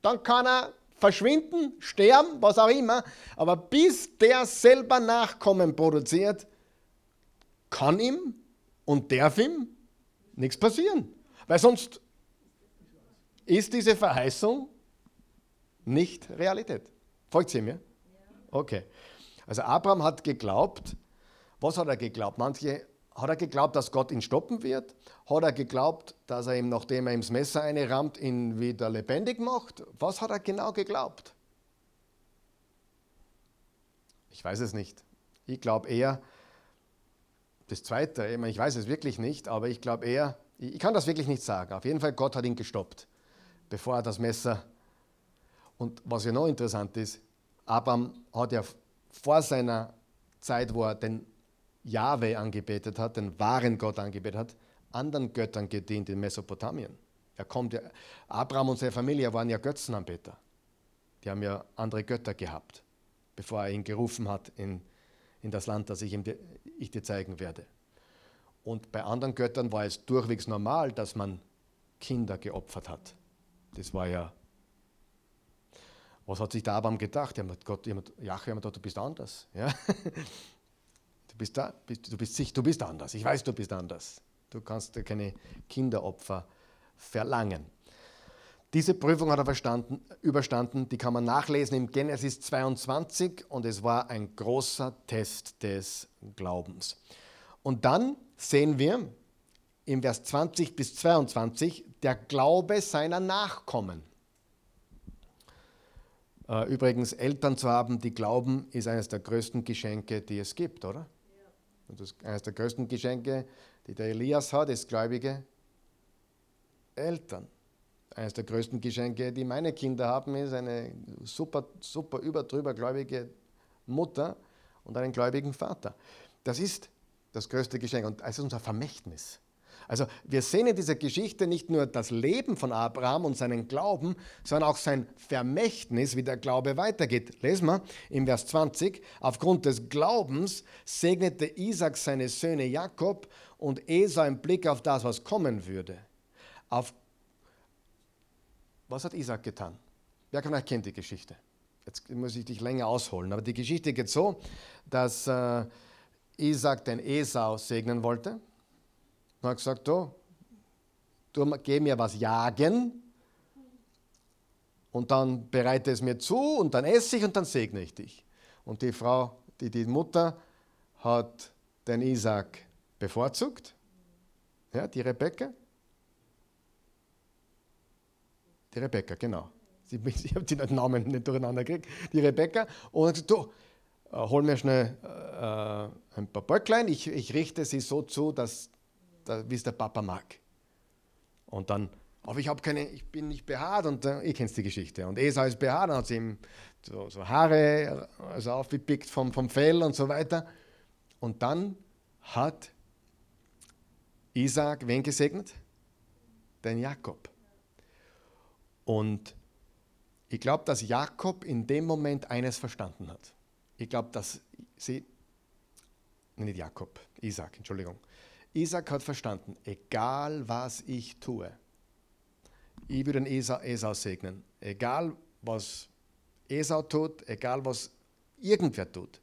dann kann er verschwinden, sterben, was auch immer. Aber bis der selber Nachkommen produziert, kann ihm und darf ihm nichts passieren. Weil sonst ist diese Verheißung nicht Realität. Folgt sie mir? Okay. Also Abraham hat geglaubt, was hat er geglaubt? Manche hat er geglaubt, dass Gott ihn stoppen wird? Hat er geglaubt, dass er ihm, nachdem er ihm das Messer einrammt, ihn wieder lebendig macht? Was hat er genau geglaubt? Ich weiß es nicht. Ich glaube eher, das Zweite, ich weiß es wirklich nicht, aber ich glaube eher, ich kann das wirklich nicht sagen. Auf jeden Fall, Gott hat ihn gestoppt, bevor er das Messer. Und was ja noch interessant ist, Abraham hat ja vor seiner Zeit, wo er den Jahwe angebetet hat, den wahren Gott angebetet hat, anderen Göttern gedient in Mesopotamien. Er kommt ja, Abraham und seine Familie waren ja Götzenanbeter. Die haben ja andere Götter gehabt, bevor er ihn gerufen hat in, in das Land, das ich, ihm, ich dir zeigen werde. Und bei anderen Göttern war es durchwegs normal, dass man Kinder geopfert hat. Das war ja. Was hat sich der Abraham gedacht? Er hat Gott, jemand, du bist anders. Ja? bist da, bist, du, bist, du bist anders. Ich weiß, du bist anders. Du kannst keine Kinderopfer verlangen. Diese Prüfung hat er überstanden, die kann man nachlesen im Genesis 22 und es war ein großer Test des Glaubens. Und dann sehen wir im Vers 20 bis 22 der Glaube seiner Nachkommen. Äh, übrigens, Eltern zu haben, die glauben, ist eines der größten Geschenke, die es gibt, oder? Und das eines der größten Geschenke, die der Elias hat, ist gläubige Eltern. Eines der größten Geschenke, die meine Kinder haben, ist eine super, super überdrüber gläubige Mutter und einen gläubigen Vater. Das ist das größte Geschenk und es ist unser Vermächtnis. Also wir sehen in dieser Geschichte nicht nur das Leben von Abraham und seinen Glauben, sondern auch sein Vermächtnis, wie der Glaube weitergeht. Lesen wir im Vers 20. Aufgrund des Glaubens segnete Isaac seine Söhne Jakob und Esau im Blick auf das, was kommen würde. Auf was hat Isaac getan? Wer von euch kennt die Geschichte? Jetzt muss ich dich länger ausholen, aber die Geschichte geht so, dass äh, Isaac den Esau segnen wollte und hat gesagt, du, du geh mir was jagen und dann bereite es mir zu und dann esse ich und dann segne ich dich. Und die Frau, die, die Mutter, hat den Isaac bevorzugt, ja, die Rebecca. Die Rebecca, genau. Ich habe den Namen nicht durcheinander gekriegt. Die Rebecca. Und hat gesagt, du, äh, hol mir schnell äh, ein paar Böcklein, ich, ich richte sie so zu, dass wie es der Papa mag. Und dann, aber ich habe keine, ich bin nicht behaart und äh, ihr kennt die Geschichte. Und Esau ist behaart, dann hat sie ihm so, so Haare also aufgepickt vom, vom Fell und so weiter. Und dann hat Isaac wen gesegnet? Den Jakob. Und ich glaube, dass Jakob in dem Moment eines verstanden hat. Ich glaube, dass sie, nicht Jakob, Isaac, Entschuldigung. Isaac hat verstanden, egal was ich tue, ich würde Esau, Esau segnen. Egal was Esau tut, egal was irgendwer tut.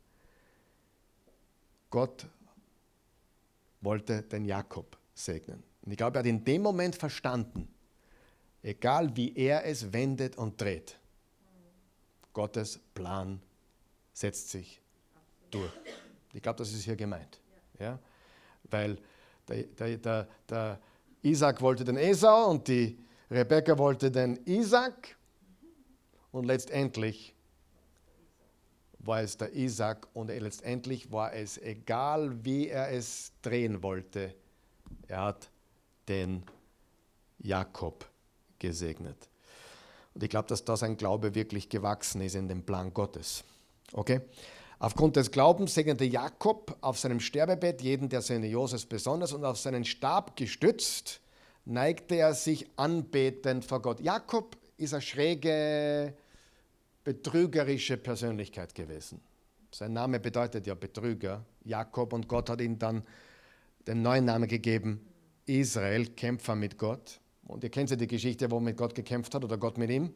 Gott wollte den Jakob segnen. Und ich glaube, er hat in dem Moment verstanden, egal wie er es wendet und dreht, Gottes Plan setzt sich durch. Ich glaube, das ist hier gemeint. Ja? Weil der, der, der, Isaac wollte den Esau und die Rebekka wollte den Isaac. Und letztendlich war es der Isaac und letztendlich war es egal, wie er es drehen wollte. Er hat den Jakob gesegnet. Und ich glaube, dass da sein Glaube wirklich gewachsen ist in den Plan Gottes. Okay? Aufgrund des Glaubens segnete Jakob auf seinem Sterbebett jeden der Söhne Josefs besonders und auf seinen Stab gestützt neigte er sich anbetend vor Gott. Jakob ist eine schräge, betrügerische Persönlichkeit gewesen. Sein Name bedeutet ja Betrüger, Jakob, und Gott hat ihm dann den neuen Namen gegeben, Israel, Kämpfer mit Gott. Und ihr kennt ja die Geschichte, wo mit Gott gekämpft hat oder Gott mit ihm.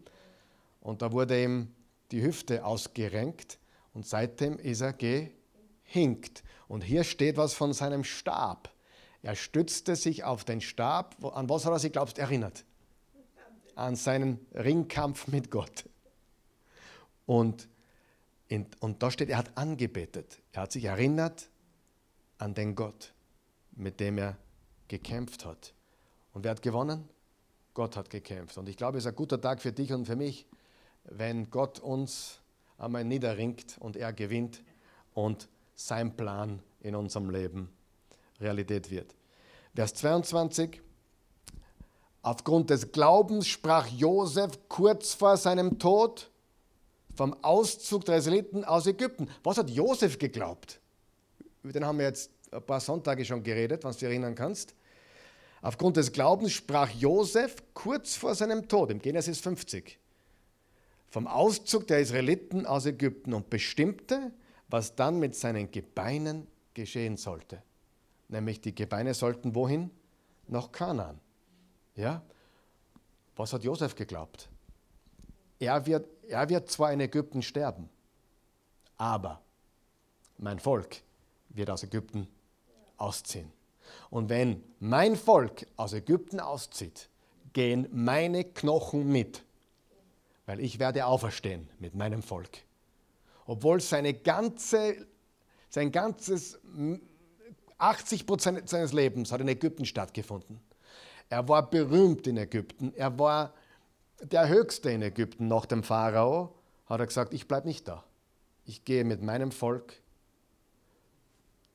Und da wurde ihm die Hüfte ausgerenkt und seitdem ist er gehinkt. Und hier steht was von seinem Stab. Er stützte sich auf den Stab. An was hat er sich, glaubst erinnert? An seinen Ringkampf mit Gott. Und, in, und da steht, er hat angebetet. Er hat sich erinnert an den Gott, mit dem er gekämpft hat. Und wer hat gewonnen? Gott hat gekämpft. Und ich glaube, es ist ein guter Tag für dich und für mich, wenn Gott uns einmal niederringt und er gewinnt und sein Plan in unserem Leben Realität wird. Vers 22. Aufgrund des Glaubens sprach Josef kurz vor seinem Tod vom Auszug der Israeliten aus Ägypten. Was hat Josef geglaubt? Über den haben wir jetzt ein paar Sonntage schon geredet, wenn du dich erinnern kannst. Aufgrund des Glaubens sprach Josef kurz vor seinem Tod, im Genesis 50, vom Auszug der Israeliten aus Ägypten und bestimmte, was dann mit seinen Gebeinen geschehen sollte. Nämlich die Gebeine sollten wohin? Nach Kanaan. Ja? Was hat Josef geglaubt? Er wird, er wird zwar in Ägypten sterben, aber mein Volk wird aus Ägypten ausziehen. Und wenn mein Volk aus Ägypten auszieht, gehen meine Knochen mit, weil ich werde auferstehen mit meinem Volk. Obwohl seine ganze, sein ganzes 80 Prozent seines Lebens hat in Ägypten stattgefunden. Er war berühmt in Ägypten. Er war der Höchste in Ägypten nach dem Pharao. Hat er gesagt, ich bleibe nicht da. Ich gehe mit meinem Volk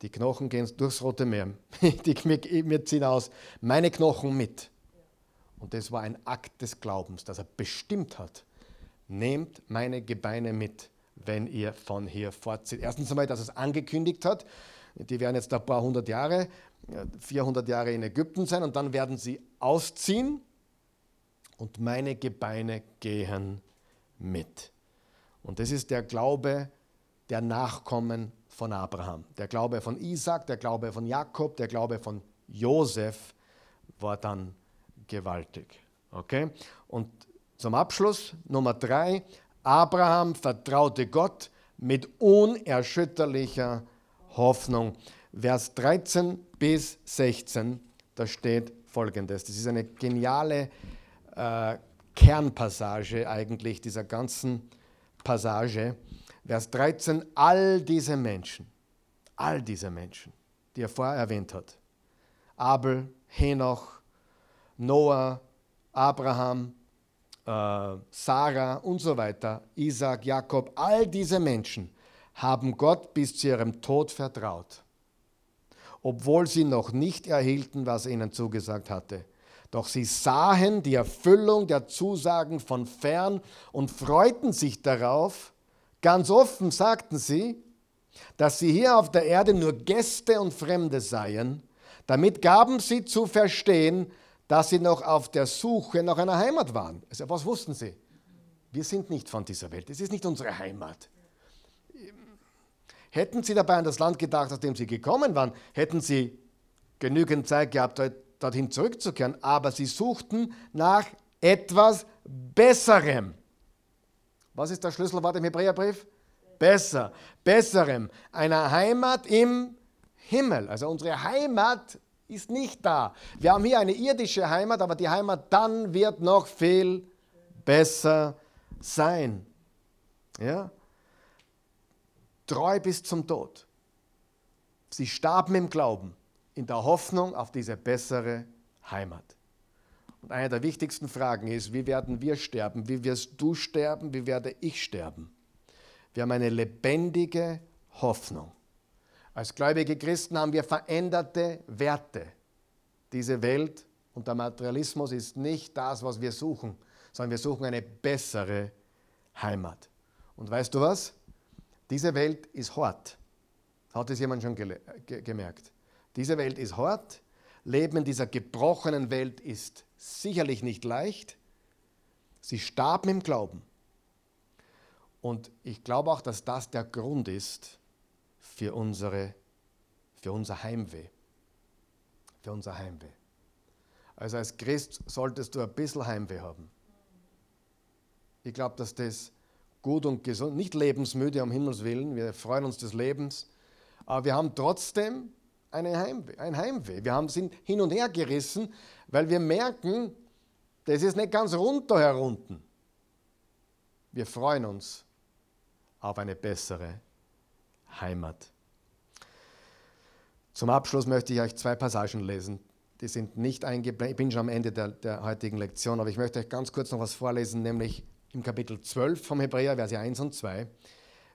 die Knochen gehen durchs Rote Meer. Wir ziehen aus meine Knochen mit. Und das war ein Akt des Glaubens, dass er bestimmt hat. Nehmt meine Gebeine mit, wenn ihr von hier fortzieht. Erstens einmal, dass es angekündigt hat. Die werden jetzt ein paar hundert Jahre, 400 Jahre in Ägypten sein und dann werden sie ausziehen und meine Gebeine gehen mit. Und das ist der Glaube der Nachkommen von Abraham. Der Glaube von Isaac, der Glaube von Jakob, der Glaube von Josef war dann gewaltig. Okay? Und zum Abschluss Nummer drei: Abraham vertraute Gott mit unerschütterlicher Hoffnung. Vers 13 bis 16, da steht folgendes. Das ist eine geniale äh, Kernpassage eigentlich dieser ganzen Passage. Vers 13, all diese Menschen, all diese Menschen, die er vorher erwähnt hat, Abel, Henoch, Noah, Abraham, Sarah und so weiter, Isaac, Jakob, all diese Menschen haben Gott bis zu ihrem Tod vertraut, obwohl sie noch nicht erhielten, was er ihnen zugesagt hatte. Doch sie sahen die Erfüllung der Zusagen von fern und freuten sich darauf, Ganz offen sagten sie, dass sie hier auf der Erde nur Gäste und Fremde seien. Damit gaben sie zu verstehen, dass sie noch auf der Suche nach einer Heimat waren. Also was wussten sie? Wir sind nicht von dieser Welt. Es ist nicht unsere Heimat. Hätten sie dabei an das Land gedacht, aus dem sie gekommen waren, hätten sie genügend Zeit gehabt, dorthin zurückzukehren. Aber sie suchten nach etwas Besserem. Was ist das Schlüsselwort im Hebräerbrief? Besser, besserem, einer Heimat im Himmel. Also unsere Heimat ist nicht da. Wir haben hier eine irdische Heimat, aber die Heimat dann wird noch viel besser sein. Ja? Treu bis zum Tod. Sie starben im Glauben, in der Hoffnung auf diese bessere Heimat. Und eine der wichtigsten Fragen ist, wie werden wir sterben? Wie wirst du sterben? Wie werde ich sterben? Wir haben eine lebendige Hoffnung. Als gläubige Christen haben wir veränderte Werte. Diese Welt Und der Materialismus ist nicht das, was wir suchen, sondern wir suchen eine bessere Heimat. Und weißt du was? Diese Welt ist hart. Hat es jemand schon ge gemerkt? Diese Welt ist hart. Leben in dieser gebrochenen Welt ist sicherlich nicht leicht. Sie starben im Glauben. Und ich glaube auch, dass das der Grund ist für, unsere, für unser Heimweh. Für unser Heimweh. Also als Christ solltest du ein bisschen Heimweh haben. Ich glaube, dass das gut und gesund, nicht lebensmüde um Himmels Willen, wir freuen uns des Lebens, aber wir haben trotzdem eine Heimweh, ein Heimweh. Wir haben, sind hin und her gerissen, weil wir merken, das ist nicht ganz runter herunten. Wir freuen uns auf eine bessere Heimat. Zum Abschluss möchte ich euch zwei Passagen lesen. Die sind nicht eingeblendet. Ich bin schon am Ende der, der heutigen Lektion, aber ich möchte euch ganz kurz noch was vorlesen, nämlich im Kapitel 12 vom Hebräer, Verse 1 und 2.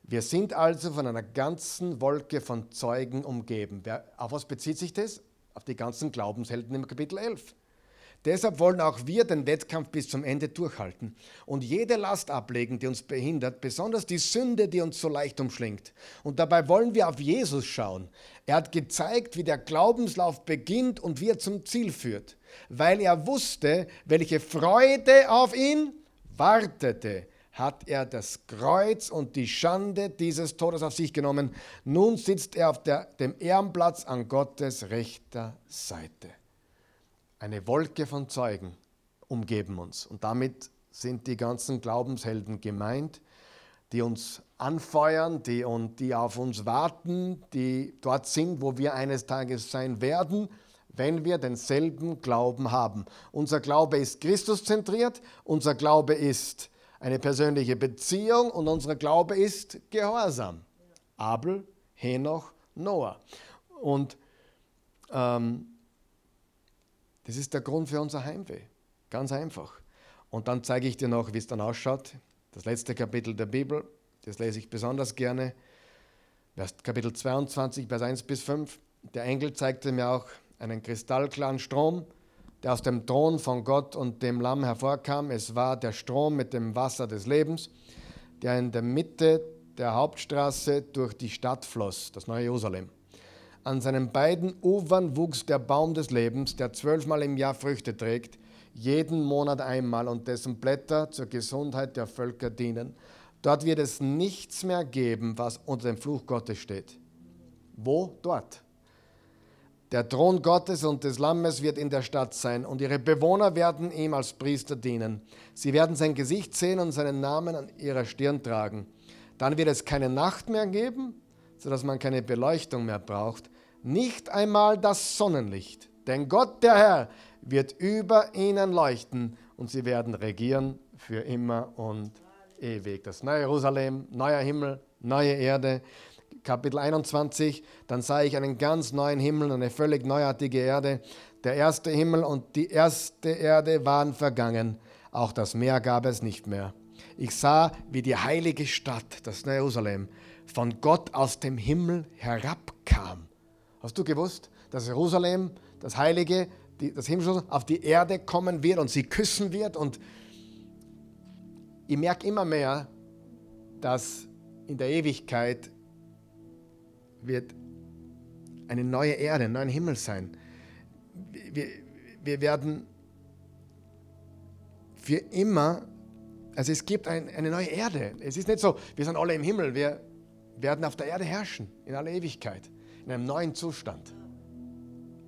Wir sind also von einer ganzen Wolke von Zeugen umgeben. Auf was bezieht sich das? Auf die ganzen Glaubenshelden im Kapitel 11. Deshalb wollen auch wir den Wettkampf bis zum Ende durchhalten und jede Last ablegen, die uns behindert, besonders die Sünde, die uns so leicht umschlingt. Und dabei wollen wir auf Jesus schauen. Er hat gezeigt, wie der Glaubenslauf beginnt und wie er zum Ziel führt, weil er wusste, welche Freude auf ihn wartete hat er das Kreuz und die Schande dieses Todes auf sich genommen. Nun sitzt er auf der, dem Ehrenplatz an Gottes rechter Seite. Eine Wolke von Zeugen umgeben uns. Und damit sind die ganzen Glaubenshelden gemeint, die uns anfeuern, die, und die auf uns warten, die dort sind, wo wir eines Tages sein werden, wenn wir denselben Glauben haben. Unser Glaube ist Christuszentriert, unser Glaube ist eine persönliche Beziehung und unser Glaube ist Gehorsam. Abel, Henoch, Noah. Und ähm, das ist der Grund für unser Heimweh. Ganz einfach. Und dann zeige ich dir noch, wie es dann ausschaut. Das letzte Kapitel der Bibel, das lese ich besonders gerne. Kapitel 22, Vers 1 bis 5. Der Engel zeigte mir auch einen kristallklaren Strom, der aus dem Thron von Gott und dem Lamm hervorkam. Es war der Strom mit dem Wasser des Lebens, der in der Mitte der Hauptstraße durch die Stadt floss, das neue Jerusalem. An seinen beiden Ufern wuchs der Baum des Lebens, der zwölfmal im Jahr Früchte trägt, jeden Monat einmal und dessen Blätter zur Gesundheit der Völker dienen. Dort wird es nichts mehr geben, was unter dem Fluch Gottes steht. Wo? Dort. Der Thron Gottes und des Lammes wird in der Stadt sein und ihre Bewohner werden ihm als Priester dienen. Sie werden sein Gesicht sehen und seinen Namen an ihrer Stirn tragen. Dann wird es keine Nacht mehr geben, sodass man keine Beleuchtung mehr braucht, nicht einmal das Sonnenlicht. Denn Gott, der Herr, wird über ihnen leuchten und sie werden regieren für immer und ewig. Das neue Jerusalem, neuer Himmel, neue Erde. Kapitel 21, dann sah ich einen ganz neuen Himmel und eine völlig neuartige Erde. Der erste Himmel und die erste Erde waren vergangen. Auch das Meer gab es nicht mehr. Ich sah, wie die heilige Stadt, das neue Jerusalem, von Gott aus dem Himmel herabkam. Hast du gewusst, dass Jerusalem, das Heilige, die, das Himmel auf die Erde kommen wird und sie küssen wird? Und ich merke immer mehr, dass in der Ewigkeit wird eine neue Erde, ein neuer Himmel sein. Wir, wir werden für immer, also es gibt ein, eine neue Erde. Es ist nicht so, wir sind alle im Himmel, wir werden auf der Erde herrschen in aller Ewigkeit, in einem neuen Zustand.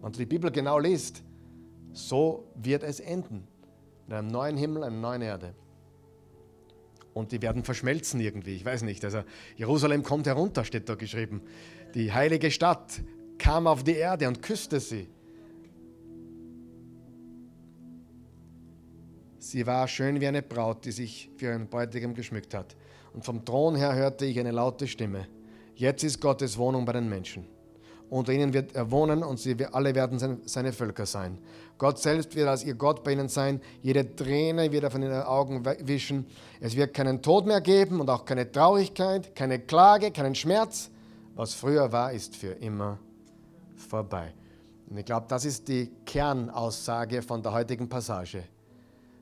Wenn du die Bibel genau liest, so wird es enden. In einem neuen Himmel, einer neuen Erde. Und die werden verschmelzen irgendwie, ich weiß nicht. Also Jerusalem kommt herunter, steht da geschrieben. Die heilige Stadt kam auf die Erde und küsste sie. Sie war schön wie eine Braut, die sich für ihren Bräutigam geschmückt hat. Und vom Thron her hörte ich eine laute Stimme. Jetzt ist Gottes Wohnung bei den Menschen. Unter ihnen wird er wohnen und sie alle werden seine Völker sein. Gott selbst wird als ihr Gott bei ihnen sein. Jede Träne wird er von ihren Augen wischen. Es wird keinen Tod mehr geben und auch keine Traurigkeit, keine Klage, keinen Schmerz. Was früher war, ist für immer vorbei. Und ich glaube, das ist die Kernaussage von der heutigen Passage.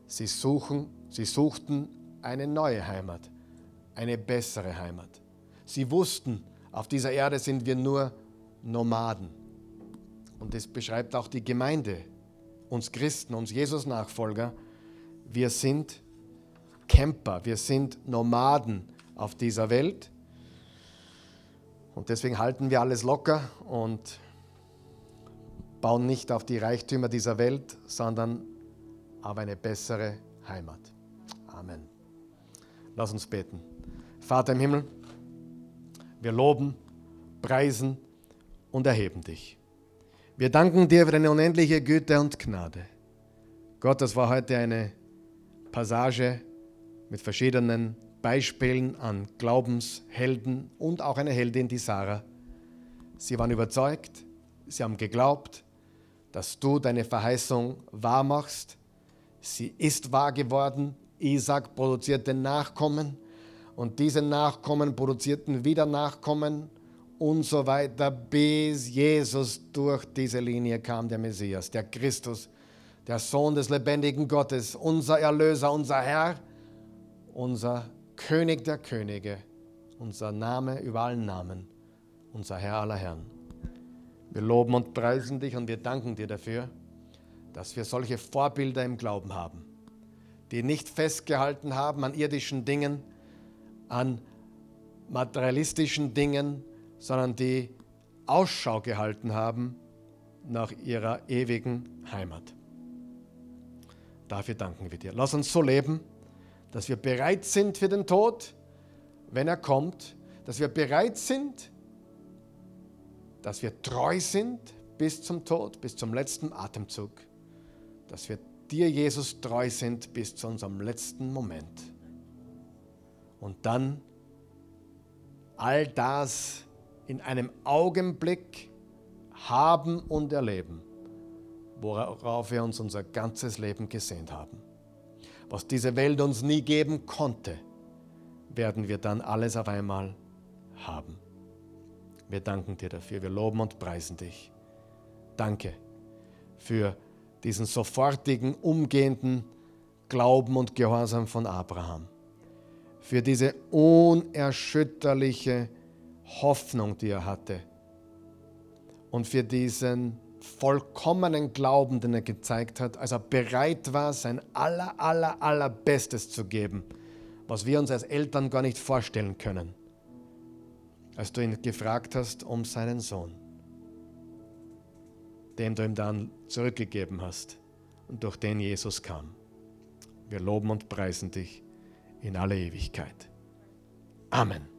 Sie suchen, sie suchten eine neue Heimat, eine bessere Heimat. Sie wussten, auf dieser Erde sind wir nur Nomaden. Und das beschreibt auch die Gemeinde, uns Christen, uns Jesus-Nachfolger. Wir sind Camper, wir sind Nomaden auf dieser Welt. Und deswegen halten wir alles locker und bauen nicht auf die Reichtümer dieser Welt, sondern auf eine bessere Heimat. Amen. Lass uns beten. Vater im Himmel, wir loben, preisen und erheben dich. Wir danken dir für deine unendliche Güte und Gnade. Gott, das war heute eine Passage mit verschiedenen Beispielen an Glaubenshelden und auch eine Heldin, die Sarah. Sie waren überzeugt, sie haben geglaubt, dass du deine Verheißung wahr machst. Sie ist wahr geworden. Isaac produzierte Nachkommen und diese Nachkommen produzierten wieder Nachkommen und so weiter, bis Jesus durch diese Linie kam, der Messias, der Christus, der Sohn des lebendigen Gottes, unser Erlöser, unser Herr, unser König der Könige, unser Name über allen Namen, unser Herr aller Herren. Wir loben und preisen dich und wir danken dir dafür, dass wir solche Vorbilder im Glauben haben, die nicht festgehalten haben an irdischen Dingen, an materialistischen Dingen, sondern die Ausschau gehalten haben nach ihrer ewigen Heimat. Dafür danken wir dir. Lass uns so leben, dass wir bereit sind für den Tod, wenn er kommt, dass wir bereit sind, dass wir treu sind bis zum Tod, bis zum letzten Atemzug, dass wir dir, Jesus, treu sind bis zu unserem letzten Moment. Und dann all das in einem Augenblick haben und erleben, worauf wir uns unser ganzes Leben gesehnt haben. Was diese Welt uns nie geben konnte, werden wir dann alles auf einmal haben. Wir danken dir dafür, wir loben und preisen dich. Danke für diesen sofortigen, umgehenden Glauben und Gehorsam von Abraham. Für diese unerschütterliche Hoffnung, die er hatte. Und für diesen vollkommenen Glauben, den er gezeigt hat, als er bereit war, sein aller, aller, allerbestes zu geben, was wir uns als Eltern gar nicht vorstellen können als du ihn gefragt hast um seinen Sohn, den du ihm dann zurückgegeben hast und durch den Jesus kam. Wir loben und preisen dich in alle Ewigkeit. Amen.